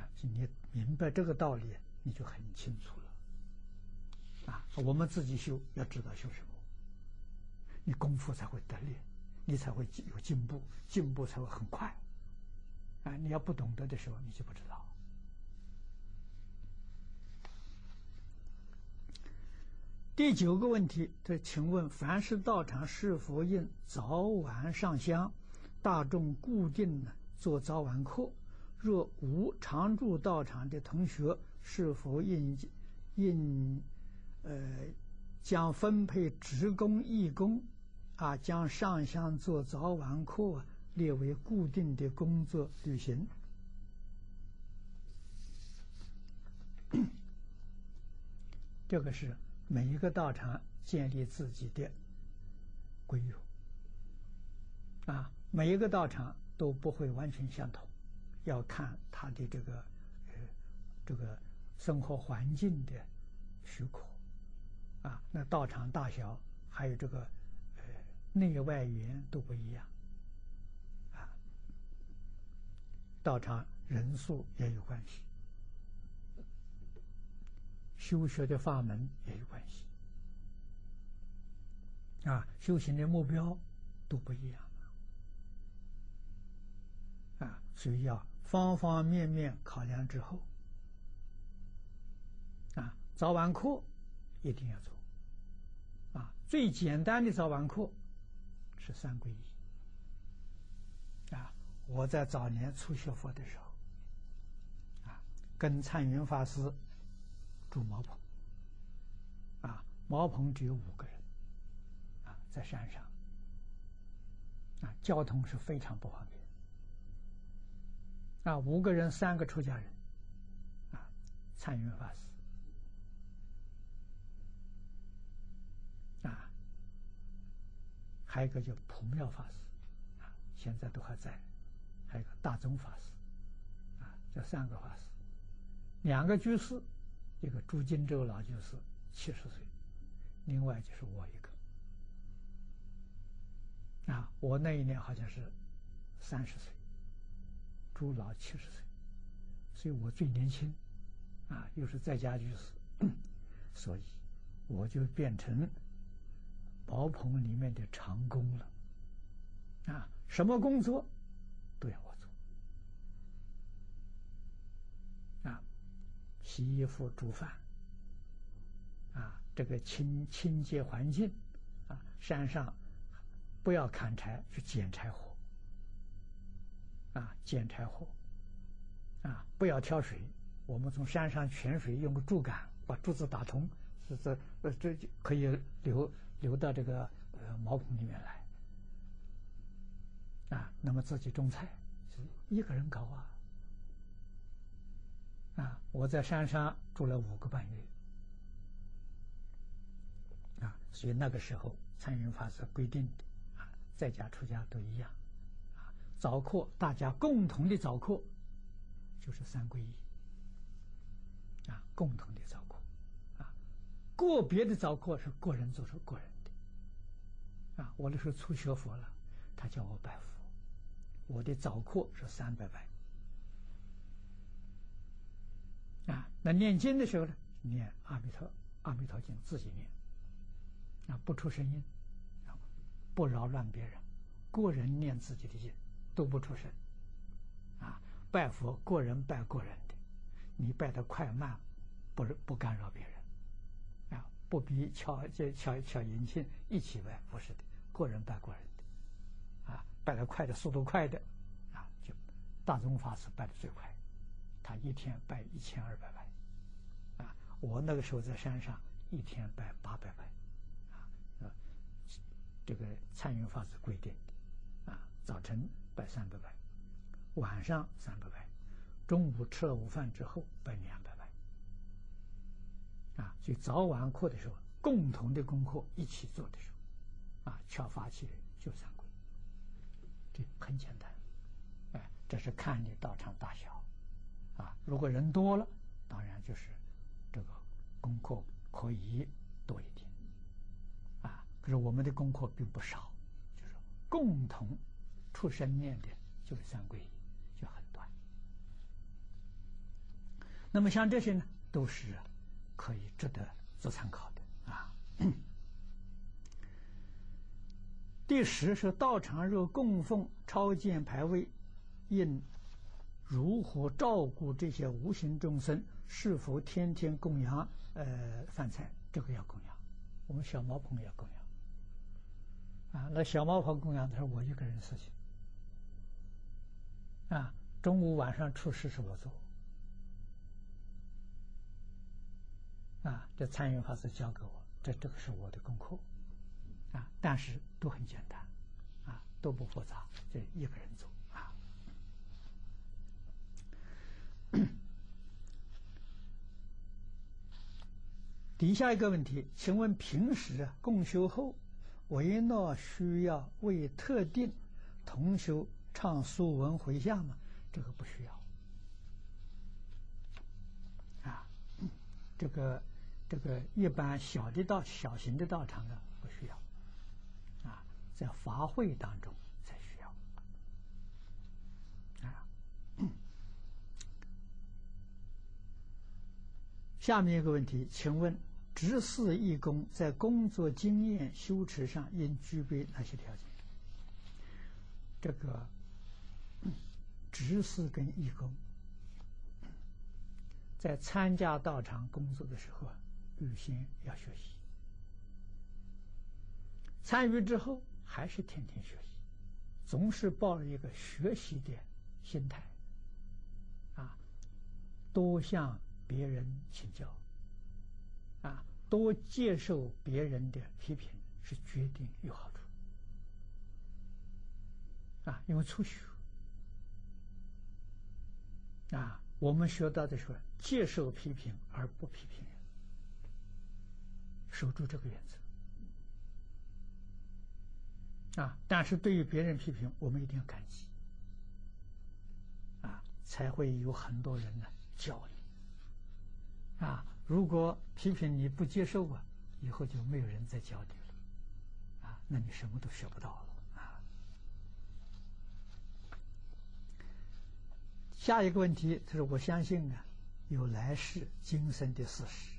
啊！你明白这个道理，你就很清楚啊！我们自己修，要知道修什么，你功夫才会得力，你才会有进步，进步才会很快啊！你要不懂得的时候，你就不知道。第九个问题，这请问，凡是道场是否应早晚上香？大众固定呢做早晚课？若无常住道场的同学，是否应应呃将分配职工义工啊，将上香做早晚课列为固定的工作履行？这个是。每一个道场建立自己的规约啊，每一个道场都不会完全相同，要看他的这个呃这个生活环境的许可啊，那道场大小还有这个呃内外缘都不一样啊，道场人数也有关系。修学的法门也有关系，啊，修行的目标都不一样，啊，所以要方方面面考量之后，啊，早晚课一定要做，啊，最简单的早晚课是三皈依，啊，我在早年初学佛的时候，啊，跟灿云法师。住茅棚，啊，茅棚只有五个人，啊，在山上，啊，交通是非常不方便，啊，五个人，三个出家人，啊，参云法师，还有一个叫普妙法师，啊，现在都还在，还有个大宗法师，啊，这三个法师，两个居士。一个朱金洲老居士七十岁，另外就是我一个。啊，我那一年好像是三十岁，朱老七十岁，所以我最年轻，啊，又是在家居士，所以我就变成茅棚里面的长工了。啊，什么工作都要我做。啊洗衣服、煮饭，啊，这个清清洁环境，啊，山上不要砍柴，去捡柴火，啊，捡柴火，啊，不要挑水，我们从山上泉水用个竹竿把竹子打通，这这呃这就可以流流到这个呃茅棚里面来，啊，那么自己种菜是一个人搞啊。啊！我在山上住了五个半月，啊，所以那个时候参云法师规定的啊，在家出家都一样，啊，早课大家共同的早课就是三皈依，啊，共同的早课，个别的早课是个人做出个人的，啊，我那时候初学佛了，他叫我拜佛，我的早课是三百拜，啊，那念经的时候呢，念阿弥陀阿弥陀经自己念，啊，不出声音，不扰乱别人，个人念自己的经都不出声，啊，拜佛个人拜个人的，你拜的快慢，不不干扰别人。不比敲这敲敲银磬一起拜，不是的，个人拜个人的，啊，拜得快的速度快的，啊，就大宗法师拜的最快，他一天拜一千二百拜，啊，我那个时候在山上一天拜八百拜，啊，啊，这个参云法师规定，啊，早晨拜三百拜，晚上三百拜，中午吃了午饭之后拜两百。啊，所以早晚课的时候，共同的功课一起做的时候，啊，敲法器就三归，这很简单，哎，这是看你道场大小，啊，如果人多了，当然就是这个功课可以多一点，啊，可是我们的功课并不少，就是共同出生念的，就是三归就很短。那么像这些呢，都是。可以值得做参考的啊。第十是道场若供奉超荐牌位，应如何照顾这些无形众生？是否天天供养呃饭菜？这个要供养，我们小茅棚要供养啊。那小茅棚供养的是我一个人事情啊。中午晚上出事是我做。啊，这参与法师教给我，这这个是我的功课，啊，但是都很简单，啊，都不复杂，这一个人做啊。底下一个问题，请问平时共修后，维诺需要为特定同修唱素文回向吗？这个不需要，啊，这个。这个一般小的道、小型的道场呢，不需要，啊，在法会当中才需要，啊。下面一个问题，请问执事义工在工作经验修持上应具备哪些条件？这个执事跟义工在参加道场工作的时候。预先要学习，参与之后还是天天学习，总是抱着一个学习的心态，啊，多向别人请教，啊，多接受别人的批评，是决定有好处，啊，因为初学，啊，我们学到的是接受批评而不批评。守住这个原则啊！但是对于别人批评，我们一定要感激啊，才会有很多人呢教你啊。如果批评你不接受啊，以后就没有人再教你了啊，那你什么都学不到了啊。下一个问题，他说：“我相信啊，有来世今生的事实。”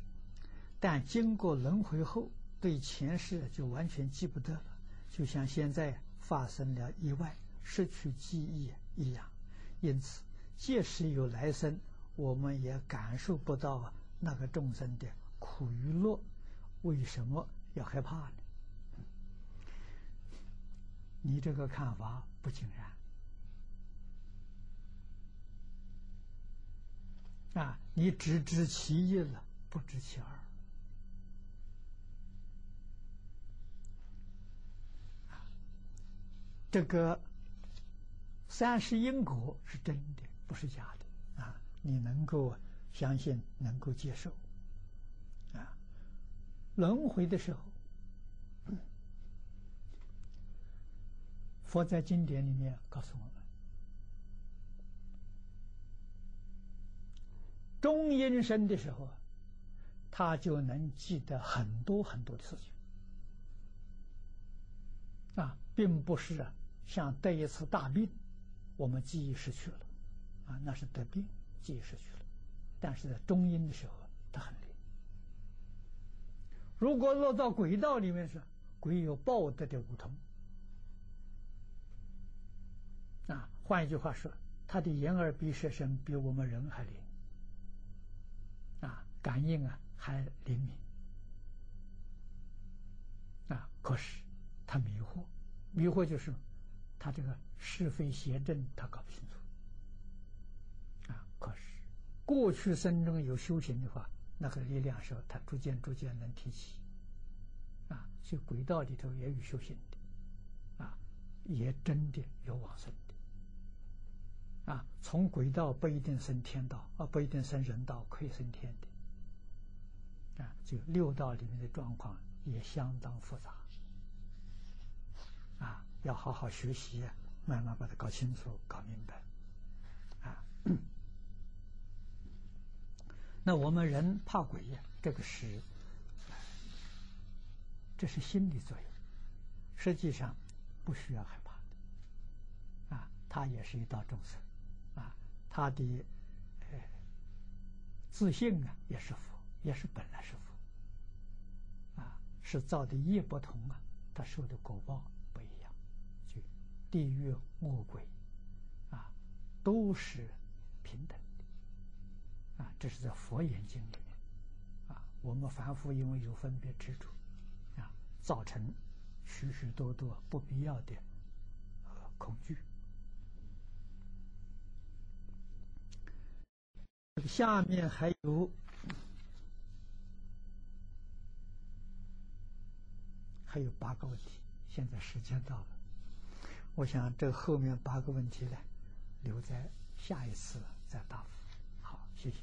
但经过轮回后，对前世就完全记不得了，就像现在发生了意外，失去记忆一样。因此，即使有来生，我们也感受不到那个众生的苦与乐。为什么要害怕呢？你这个看法不尽然啊！你只知其一了，不知其二。这个三世因果是真的，不是假的啊！你能够相信，能够接受啊？轮回的时候，佛在经典里面告诉我们：中阴身的时候，他就能记得很多很多的事情啊，并不是像得一次大病，我们记忆失去了啊，那是得病记忆失去了，但是在中阴的时候，他很灵。如果落到轨道里面是鬼有报德的梧桐啊，换一句话说，他的眼耳鼻舌身比我们人还灵啊，感应啊。还灵敏啊！可是他迷惑，迷惑就是他这个是非邪正他搞不清楚啊。可是过去生中有修行的话，那个力量时候，他逐渐逐渐能提起啊。所以轨道里头也有修行的啊，也真的有往生的啊。从轨道不一定升天道啊，不一定升人道，可以升天的。啊，就六道里面的状况也相当复杂，要好好学习，慢慢把它搞清楚、搞明白，啊。那我们人怕鬼呀，这个是，这是心理作用，实际上不需要害怕的，啊，他也是一道众生，啊，他的呃自信啊也是佛。也是本来是佛，啊，是造的业不同啊，他受的果报，地狱恶鬼，啊，都是平等的，啊，这是在佛眼睛里面，啊，我们凡夫因为有分别执着，啊，造成许许多多不必要的恐惧。下面还有。还有八个问题，现在时间到了，我想这后面八个问题呢，留在下一次再答复。好，谢谢。